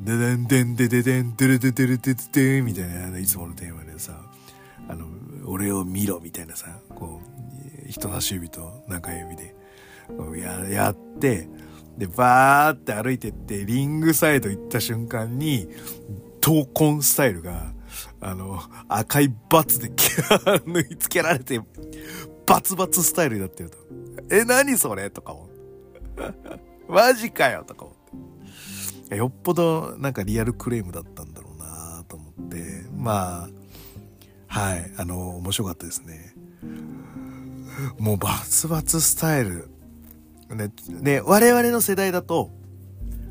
ででんでんでででんでるででるでででみたいな、いつものテーマで、あの、俺を見ろみたいなさ、こう、人差し指と中指で、や、やって、で、バーって歩いてって、リングサイド行った瞬間に、闘魂スタイルが、あの、赤いバツで <laughs> 縫い付けられて、バツバツスタイルになってると。え、何それ？とか思って。<laughs> マジかよとか思って。よっぽどなんかリアルクレームだったんだろうなと思って。まあ、はい、あの、面白かったですね。もうバツバツスタイル。ね、ね、我々の世代だと、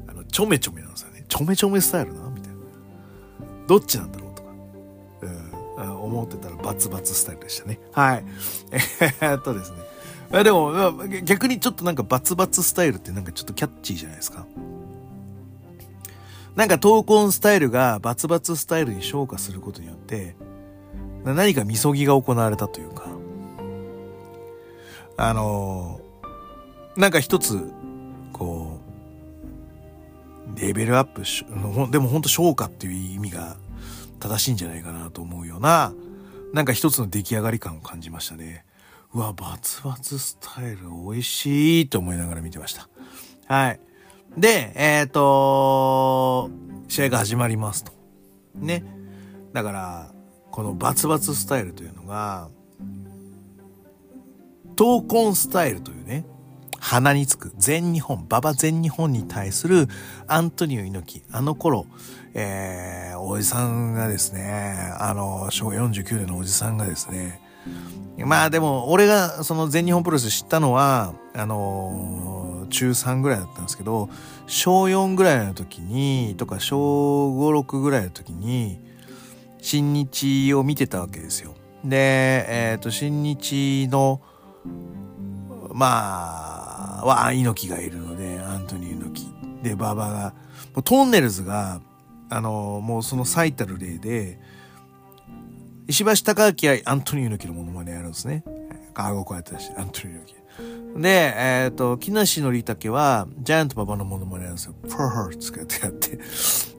あの、ちょめちょめなんですよね。ちょめちょめスタイルなみたいな。どっちなんだろうとか。うん、思ってたらバツバツスタイルでしたね。はい。<laughs> えっとですねあ。でも、逆にちょっとなんかバツバツスタイルってなんかちょっとキャッチーじゃないですか。なんか闘魂スタイルがバツバツスタイルに昇華することによって、何かみそぎが行われたというか、あのなんか一つ、こう、レベルアップし、でも本当昇華っていう意味が正しいんじゃないかなと思うような、なんか一つの出来上がり感を感じましたね。うわ、バツバツスタイル美味しいと思いながら見てました。はい。で、えっ、ー、と、試合が始まりますと。ね。だから、このバツバツスタイルというのが、闘魂スタイルというね、鼻につく全日本、馬場全日本に対するアントニオ猪木、あの頃、えー、おじさんがですね、あの、昭和49年のおじさんがですね、まあでも、俺がその全日本プロレス知ったのは、あのー、中3ぐらいだったんですけど、小4ぐらいの時に、とか小5、6ぐらいの時に、新日を見てたわけですよ。で、えっ、ー、と、新日の、まあ、は猪木がいるので、アントニー猪木。で、馬場が、もうトンネルズが、あの、もうその最たる例で、石橋貴明はアントニー猪木のモノマネやるんですね。顎こうやってたし、アントニー猪木。で、えっ、ー、と、木梨憲武は、ジャイアント馬場のモノマネやるんですよ。プーハーつけてやって。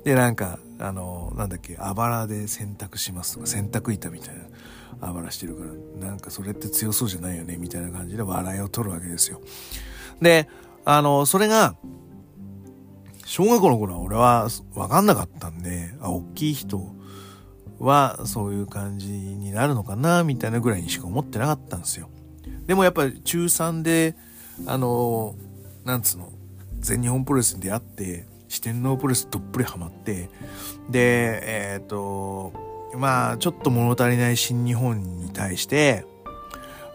で、なんか、あの、なんだっけ、あばらで洗濯しますとか、洗濯板みたいな、あばらしてるから、なんかそれって強そうじゃないよね、みたいな感じで笑いを取るわけですよ。で、あの、それが、小学校の頃は俺は分かんなかったんで、あ、大きい人はそういう感じになるのかな、みたいなぐらいにしか思ってなかったんですよ。でもやっぱり中3で、あの、なんつうの、全日本プロレスに出会って、四天王プロレスどっぷりハマって、で、えっ、ー、と、まあ、ちょっと物足りない新日本に対して、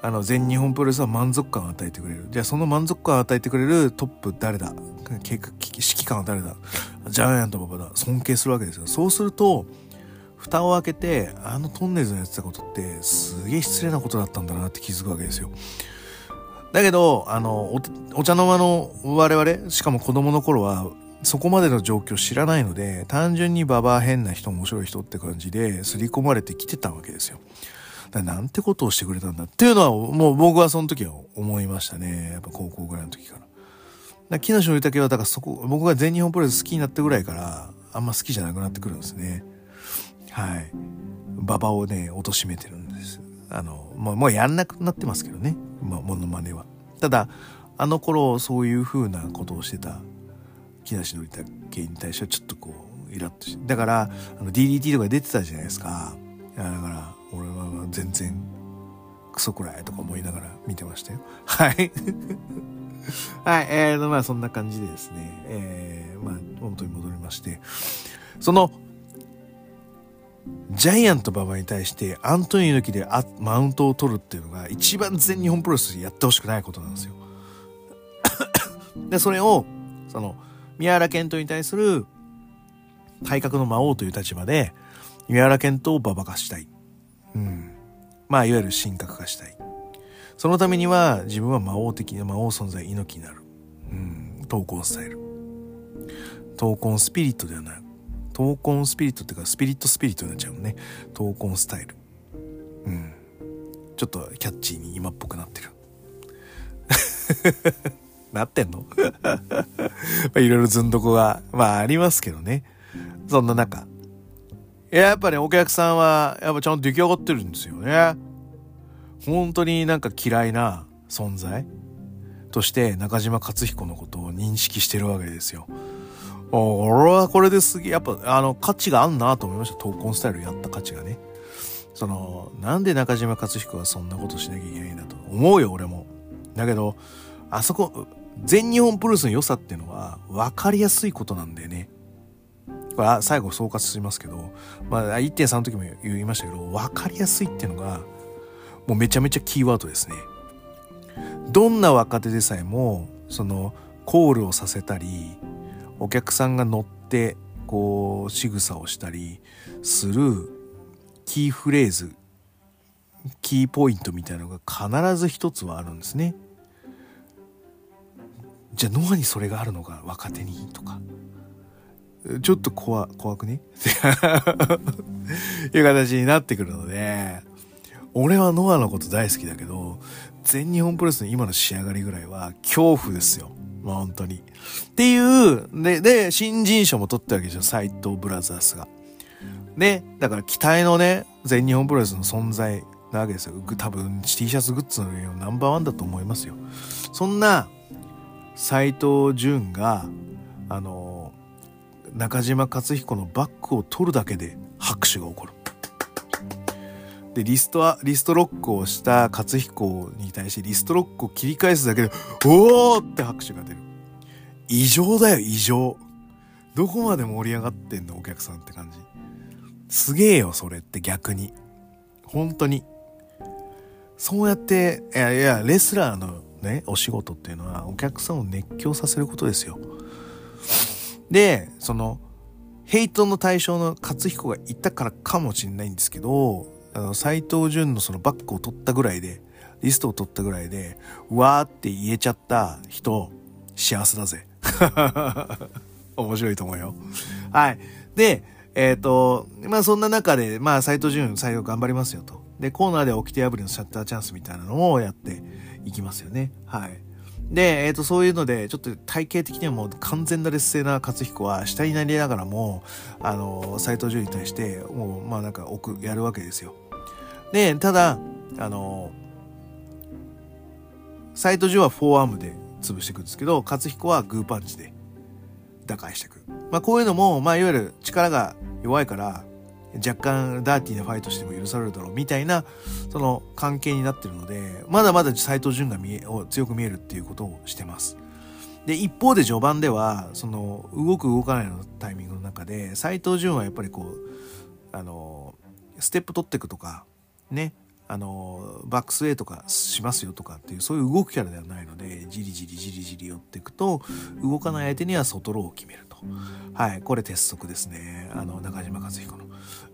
あの、全日本プロレスは満足感を与えてくれる。じゃあその満足感を与えてくれるトップ誰だ？計画、指揮官は誰だ？ジャイアント馬場だ。尊敬するわけですよ。そうすると、蓋を開けて、あのトンネルズのやってたことって、すげえ失礼なことだったんだなって気づくわけですよ。だけど、あの、お茶の間の我々、しかも子供の頃は、そこまでの状況知らないので、単純に馬場変な人、面白い人って感じで、刷り込まれてきてたわけですよ。なんてことをしてくれたんだっていうのは、もう僕はその時は思いましたね。やっぱ高校ぐらいの時から。だ木梨憲武は、だからそこ、僕が全日本プロレス好きになったぐらいから、あんま好きじゃなくなってくるんですね。はい。馬場をね、貶めてるんです。あの、もう、もうやんなくなってますけどね。まあ、モノマネは。ただ、あの頃、そういう風なことをしてた木梨憲武に対してはちょっとこうイラッとしてだからあの DDT とか出てたじゃないですかだから俺は全然クソくらいとか思いながら見てましたよ <laughs> はい <laughs> はいえーまあそんな感じでですねえー、まあ本当に戻りましてそのジャイアント馬場に対してアントニー猪木でマウントを取るっていうのが一番全日本プロレスでやってほしくないことなんですよ。<coughs> で、それを、その、宮原健人に対する改革の魔王という立場で、宮原健人を馬場化したい。うん。まあ、いわゆる神格化したい。そのためには、自分は魔王的な魔王存在、猪木になる。うん。闘魂スタイル。闘魂スピリットではない。闘魂スピリットっていうか、スピリットスピリットになっちゃうもんね。闘魂スタイル。うん。ちょっとキャッチーに今っぽくなってる。<laughs> なってんの？<laughs> いろいろずんどこが、まあありますけどね。そんな中。いや、やっぱね、お客さんは、やっぱちゃんと出来上がってるんですよね。本当になんか嫌いな存在として中島克彦のことを認識してるわけですよ。俺はこれですげえ、やっぱあの価値があんなと思いました。闘魂スタイルやった価値がね。その、なんで中島克彦はそんなことしなきゃいけないんだと思うよ、俺も。だけど、あそこ、全日本プロレスの良さっていうのは分かりやすいことなんだよね。これ最後総括しますけど、まあ1.3の時も言いましたけど、分かりやすいっていうのが、もうめちゃめちゃキーワードですね。どんな若手でさえも、その、コールをさせたり、お客さんが乗って、こう、仕草をしたりするキーフレーズ、キーポイントみたいなのが必ず一つはあるんですね。じゃあノアにそれがあるのか若手にとかちょっと怖怖くね？て <laughs> いう形になってくるので俺はノアのこと大好きだけど全日本プロレスの今の仕上がりぐらいは恐怖ですよ。ま本当に。っていう、で、で、新人賞も取ったわけですよ、斎藤ブラザースが。ね、だから期待のね、全日本プロレスの存在なわけですよ。多分 T シャツグッズのナンバーワンだと思いますよ。そんな斎藤潤が、あの、中島克彦のバックを取るだけで拍手が起こる。で、リストは、リストロックをした克彦に対してリストロックを切り返すだけで、おーって拍手が出る。異常だよ、異常。どこまで盛り上がってんの、お客さんって感じ。すげえよ、それって逆に。本当に。そうやって、いやいや、レスラーのね、お仕事っていうのはお客さんを熱狂させることですよ。で、その、ヘイトの対象の勝彦がいたからかもしれないんですけど、あの、斎藤淳のそのバックを取ったぐらいで、リストを取ったぐらいで、わーって言えちゃった人、幸せだぜ。<laughs> 面白いと思うよ。はい。で、えっ、ー、と、まあそんな中で、まあ斎藤淳採用頑張りますよと。で、コーナーで掟破りのシャッターチャンスみたいなのをやって、いきますよね。はい。で、えっ、ー、と、そういうので、ちょっと体型的にはもう完全な劣勢な勝彦は、下になりながらも、あの、斉藤ジュンに対して、もう、まあなんか、奥、やるわけですよ。で、ただ、あの、斉藤ジュンはフォアアームで潰していくんですけど、勝彦はグーパンチで打開していく。まあこういうのも、まあいわゆる力が弱いから、若干ダーティーなファイトしても許されるだろうみたいなその関係になってるのでまだまだ斉藤ジュンが見え強く見えるっていうことをしてます。で一方で序盤ではその動く動かないのタイミングの中で斉藤ジュンはやっぱりこうあのステップ取っていくとかねあのバックスウェイとかしますよとかっていうそういう動くキャラではないのでじりじりじりじり寄っていくと動かない相手には外ローを決めると。はいこれ鉄則ですね。あの中島勝彦の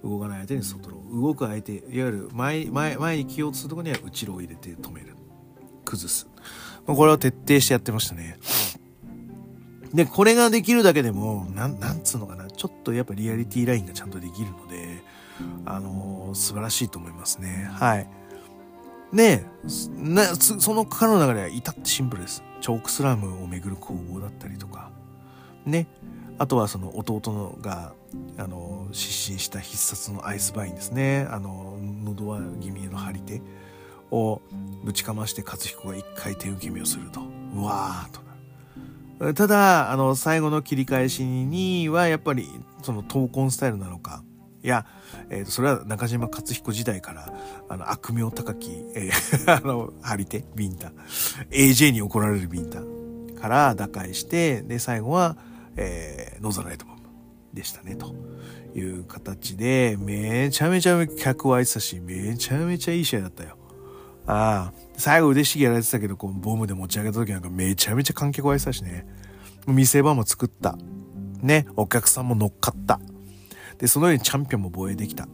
動かない相手に外ロー動く相手いわゆる前前前に来ようとするところには内ローを入れて止める。崩す。まこれを徹底してやってましたね。でこれができるだけでもなんなんつうのかな。ちょっとやっぱリアリティラインがちゃんとできるのであのー、素晴らしいと思いますね。はい。でなその彼の流れは至ってシンプルです。チョークスラムをめぐる攻防だったりとか。ね。あとはその弟のがあの失神した必殺のアイスバインですね。あの喉輪気味の張り手をぶちかまして勝彦が一回手受け身をすると。うわーとただ、あの、最後の切り返しには、やっぱり、その闘魂スタイルなのか、いや、えっ、ー、と、それは中島克彦時代から、あの、悪名高き、えー、<laughs> あの、張り手、ビンタ、AJ に怒られるビンタから打開して、で、最後は、えー、ノザライトボムでしたね、という形で、めちゃめちゃ客はいてたし、めちゃめちゃいい試合だったよ。ああ、最後腕しげやられてたけど、こう、ボムで持ち上げた時なんかめちゃめちゃ観客はいてたしね。見せ場も作った。ね、お客さんも乗っかった。で、そのようにチャンピオンも防衛できた。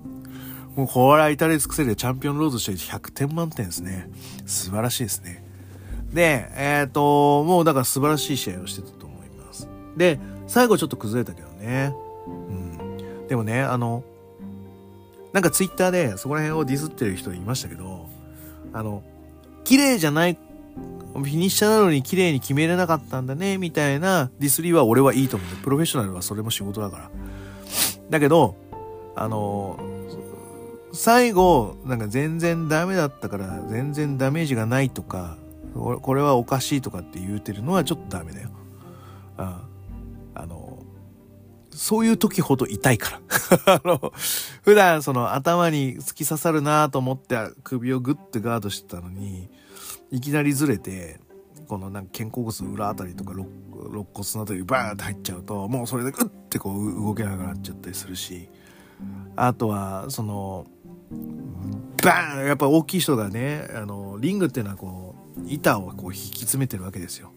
もうこれは至れ尽くせるチャンピオンロードして100点満点ですね。素晴らしいですね。で、えっ、ー、と、もうだから素晴らしい試合をしてたと思います。で、最後ちょっと崩れたけどね。うん。でもね、あの、なんかツイッターでそこら辺をディスってる人いましたけど、あの、綺麗じゃない、フィニッシャーなのに綺麗に決めれなかったんだね、みたいなディスリーは俺はいいと思う。プロフェッショナルはそれも仕事だから。だけど、あの、最後、なんか全然ダメだったから全然ダメージがないとか、これはおかしいとかって言うてるのはちょっとダメだよ。ああの、そういう時ほど痛いから <laughs> あの、普段その頭に突き刺さるなと思って首をグッてガードしてたのに、いきなりずれて、このなんか肩甲骨の裏あたりとか肋肋骨のあたりバーンって入っちゃうと、もうそれでグッてこう動けなくなっちゃったりするし、あとは、その、バーンやっぱ大きい人がね、あの、リングっていうのはこう、板をこう引き詰めてるわけですよ。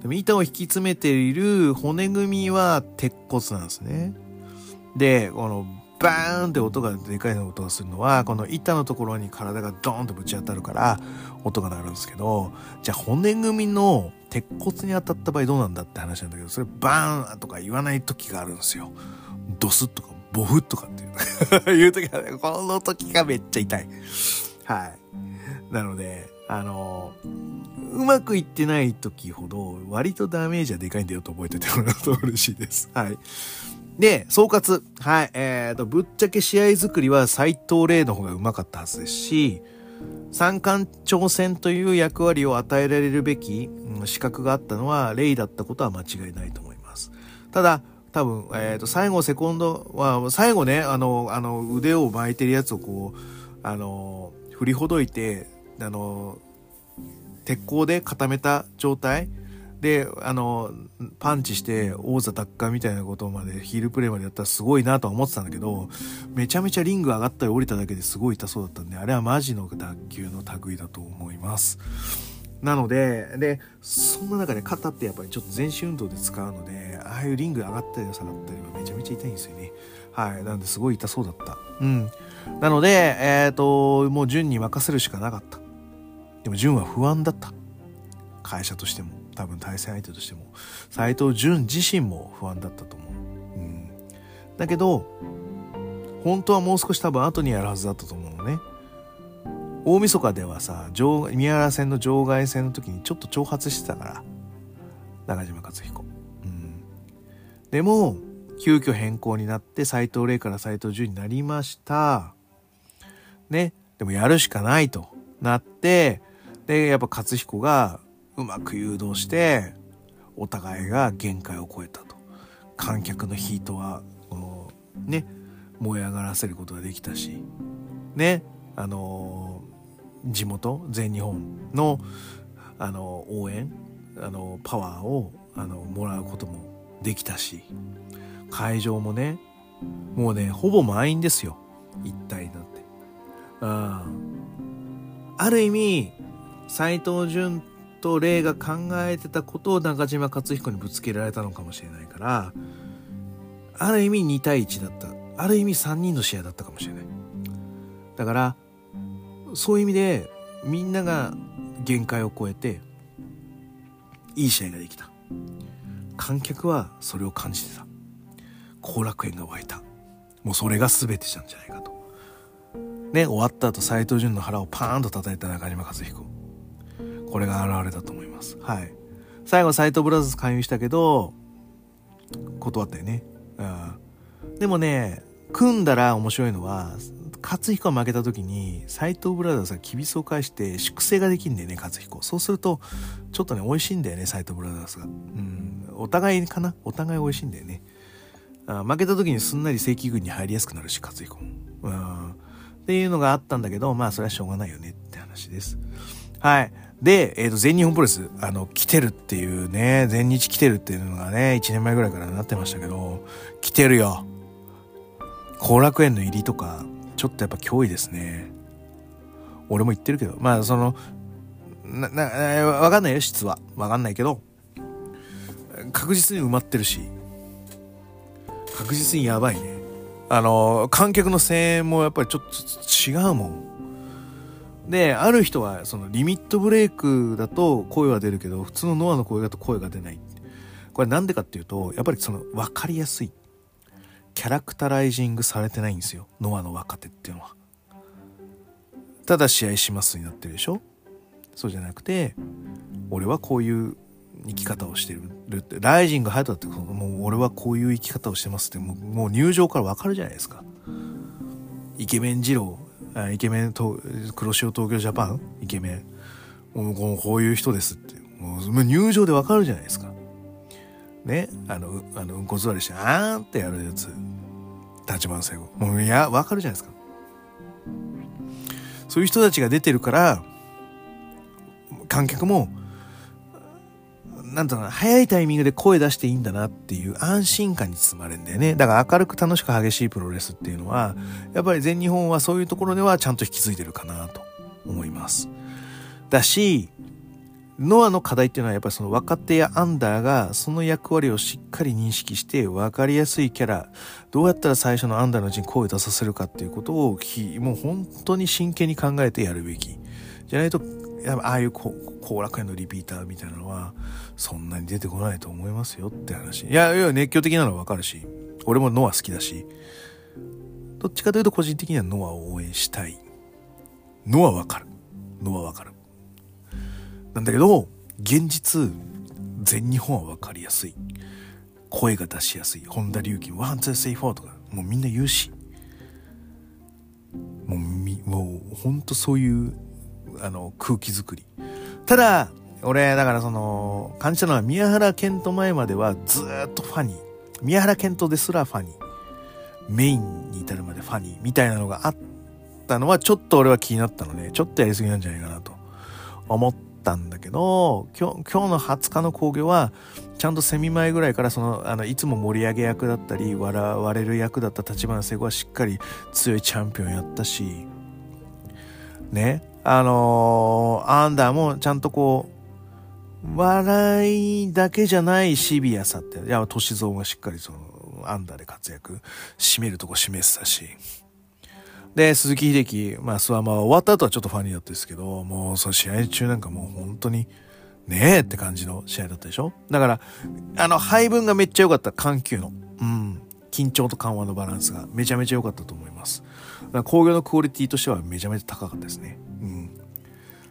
でも板を引き詰めている骨組みは鉄骨なんですね。で、このバーンって音がでかい音がするのは、この板のところに体がドーンとぶち当たるから音が鳴るんですけど、じゃあ骨組みの鉄骨に当たった場合どうなんだって話なんだけど、それバーンとか言わない時があるんですよ。ドスとかボフとかっていう <laughs> いう時はね、この時がめっちゃ痛い。はい。なので、あの、うまくいってない時ほど割とダメージはでかいんだよと覚えててもらうと嬉しいです。はい。で、総括。はい。えーと、ぶっちゃけ試合作りは斎藤麗の方が上手かったはずですし、三冠挑戦という役割を与えられるべき、資格があったのはレイだったことは間違いないと思います。ただ、多分、えっ、ー、と、最後セコンドは、最後ね、あの、あの、腕を巻いてるやつをこう、あの、振りほどいて、あの、鉄鋼で固めた状態で、あの、パンチして王座奪還みたいなことまでヒールプレイまでやったらすごいなとは思ってたんだけど、めちゃめちゃリング上がったり降りただけですごい痛そうだったんで、あれはマジの脱臼の類だと思います。なので、で、そんな中で肩ってやっぱりちょっと全身運動で使うので、ああいうリング上がったり下がったりはめちゃめちゃ痛いんですよね。はい。なんですごい痛そうだった。うん。なので、えっ、ー、と、もう順に任せるしかなかった。でも順は不安だった。会社としても、多分対戦相手としても、斎藤潤自身も不安だったと思う。うん。だけど、本当はもう少し多分後にやるはずだったと思うのね。大晦日ではさ、宮原戦の場外戦の時にちょっと挑発してたから。中島克彦。うん。でも、急遽変更になって斎藤麗から斎藤潤になりました。ね。でもやるしかないとなって、で、やっぱ勝彦がうまく誘導して、お互いが限界を超えたと。観客のヒートは、ね、燃え上がらせることができたし、ね、あのー、地元、全日本の、あのー、応援、あのー、パワーを、あのもらうこともできたし、会場もね、もうね、ほぼ満員ですよ。一体になって。うん。ある意味、斎藤潤と霊が考えてたことを中島克彦にぶつけられたのかもしれないから、ある意味2対1だった。ある意味3人の試合だったかもしれない。だから、そういう意味で、みんなが限界を超えて、いい試合ができた。観客はそれを感じてた。後楽園が湧いた。もうそれが全てなんじゃないかと。ね、終わった後、斎藤潤の腹をパーンと叩いた中島和彦。これが現れたと思います。はい。最後、斎藤ブラザーズ勧誘したけど、断ったよね。うん。でもね、組んだら面白いのは、勝彦が負けた時に、斎藤ブラザーズがキビスを返して粛清ができんだよね、勝彦。そうすると、ちょっとね、美味しいんだよね、斎藤ブラザーズが。うん、お互いかな？お互い美味しいんだよね。あ負けた時にすんなり正規軍に入りやすくなるし、勝彦も。うん。っていうのがあったんだけど、まあ、それはしょうがないよねって話です。はい。で、え、ー、と、全日本プロレス、あの、来てるっていうね、全日来てるっていうのがね、1年前ぐらいからなってましたけど、来てるよ。後楽園の入りとか、ちょっとやっぱ脅威ですね。俺も言ってるけど、まあ、その、な、な、わかんないよ、質は。わかんないけど、確実に埋まってるし、確実にやばいね。あの、観客の声援もやっぱりちょっと違うもん。で、ある人は、そのリミットブレイクだと声は出るけど、普通のノアの声だと声が出ない。これなんでかっていうと、やっぱりその分かりやすい。キャラクタライジングされてないんですよ。ノアの若手っていうのは。ただ試合しますになってるでしょそうじゃなくて、俺はこういう生き方をしてるって。ライジングハヤトだって、もう俺はこういう生き方をしてますって、もう入場からわかるじゃないですか。イケメン二郎イケメンと黒潮東京ジャパン？イケメン。もうこういう人ですって。もう入場でわかるじゃないですか。ね？あのあのうんこ座りしてあーんってやるやつ。立番最後。もういやわかるじゃないですか。そういう人たちが出てるから観客もなんだろうな、早いタイミングで声出していいんだなっていう安心感に包まれるんだよね。だから明るく楽しく激しいプロレスっていうのは、やっぱり全日本はそういうところではちゃんと引き継いでるかなと思います。だし、ノアの課題っていうのはやっぱりその若手やアンダーがその役割をしっかり認識して分かりやすいキャラ、どうやったら最初のアンダーのうちに声を出させるかっていうことをもう本当に真剣に考えてやるべき。じゃないとああいう後楽園のリピーターみたいなのは、そんなに出てこないと思いますよって話。いや、いや、熱狂的なのはわかるし、俺もノア好きだし、どっちかというと個人的にはノアを応援したい。ノアわかる。ノアわかる。なんだけど、現実、全日本はわかりやすい。声が出しやすい。本田竜輝、one、two、three、four とか、もうみんな言うし。もうみ、もう、ほんとそういうあの、空気作り。ただ、俺、だからその、感じたのは宮原健斗前まではずっとファニー。宮原健人ですらファニー。メインに至るまでファニーみたいなのがあったのはちょっと俺は気になったので、ちょっとやりすぎなんじゃないかなと思ったんだけど、今日、今日の20日の興行は、ちゃんとセミ前ぐらいからその、あの、いつも盛り上げ役だったり、笑われる役だった立花聖子はしっかり強いチャンピオンやったし、ね、あのー、アンダーもちゃんとこう、笑いだけじゃないシビアさって、いや、歳三がしっかりその、アンダーで活躍、締めるとこ示したし。で、鈴木秀樹、まあ、スワマは終わった後はちょっとファニーだったですけど、もう、その試合中なんかもう本当に、ねえって感じの試合だったでしょ？だから、あの、配分がめっちゃ良かった、緩急の。うん。緊張と緩和のバランスがめちゃめちゃ良かったと思います。工業のクオリティとしてはめちゃめちゃ高かったですね。うん。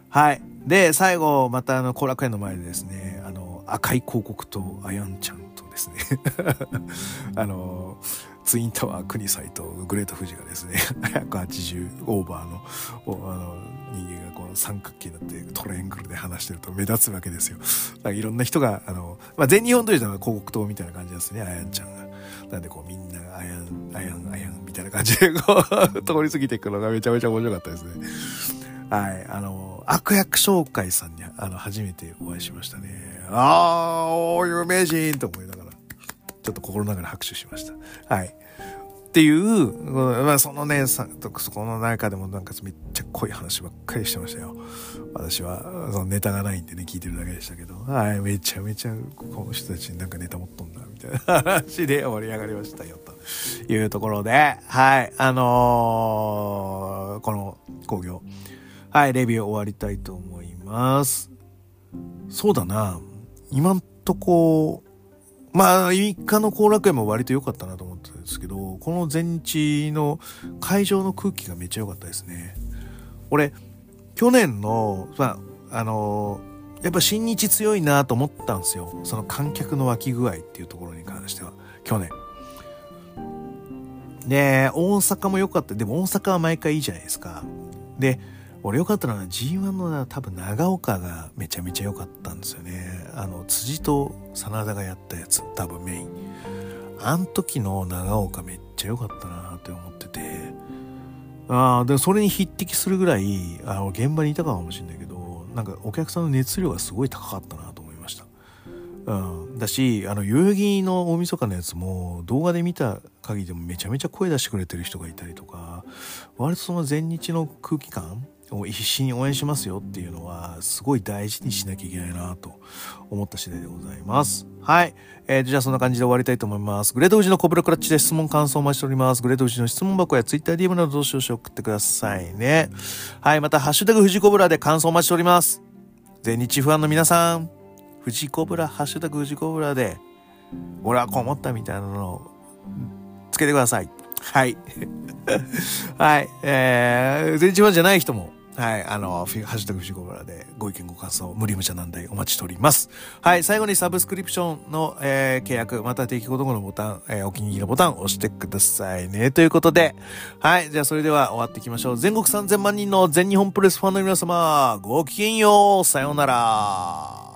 はい。で、最後、またあの、後楽園の前でですね、あの、赤い広告とアヤンちゃんとですね <laughs> あの、ツインタワー国際とグレート富士がですね、<laughs> 180オーバーの、あの、人間がこう三角形になってトレーングルで話してると目立つわけですよ。いろんな人が、あの、まあ、全日本というのは広告塔みたいな感じですね、あやんちゃんが。なんでこうみんながあやん、あやん、あやんみたいな感じでこう <laughs> 通り過ぎていくのがめちゃめちゃ面白かったですね。はい。あの、悪役紹介さんにあの初めてお会いしましたね。ああ、有名人と思いながら、ちょっと心の中で拍手しました。はい。っていう、まあ、そのね、さそこの中でもなんかめっちゃ濃い話ばっかりしてましたよ。私は、そのネタがないんでね、聞いてるだけでしたけど、はい、めちゃめちゃこの人たちになんかネタ持っとんだ、みたいな話で盛り上がりましたよ、というところで、はい、あのー、この工業、はい、レビュー終わりたいと思います。そうだな、今んとこ、まあ、3日の後楽園も割と良かったなと思ったんですけど、この前日の会場の空気がめっちゃ良かったですね。俺、去年の、まあ、あのやっぱ新日強いなと思ったんですよ。その観客の湧き具合っていうところに関しては。去年。で、大阪も良かった。でも大阪は毎回いいじゃないですか。で、俺良かったのは G1 の多分長岡がめちゃめちゃ良かったんですよね。あの、辻と真田がやったやつ、多分メイン。あん時の長岡めっちゃ良かったなって思ってて。ああ、で、それに匹敵するぐらい、あの、現場にいたかもしれないけど、なんかお客さんの熱量がすごい高かったなと思いました。うん。だし、あの、代々木の大晦日のやつも、動画で見た限りでもめちゃめちゃ声出してくれてる人がいたりとか、割とその前日の空気感を必死に応援しますよっていうのは、すごい大事にしなきゃいけないなと思った次第でございます。はい。えー、じゃあそんな感じで終わりたいと思います。グレートウジのコブラクラッチで質問感想をお待ちしております。グレートウジの質問箱や TwitterDM などどうしようし送ってくださいね。はい。また、ハッシュタグ富士コブラで感想お待ちしております。全日ファンの皆さん、富士コブラ、ハッシュタグ富士コブラで、俺はこう思ったみたいなのをつけてください。はい。<laughs> はい。えー、全日ファンじゃない人も、はい。あの、ハッシュタグフジコブラでご意見ご感想、無理無茶難題お待ちしております。はい。最後にサブスクリプションの、えー契約、また定期購読のボタン、えーお気に入りのボタンを押してくださいね。ということで、はい。じゃあそれでは終わっていきましょう。全国3000万人の全日本プレスファンの皆様、ごきげんよう。さようなら。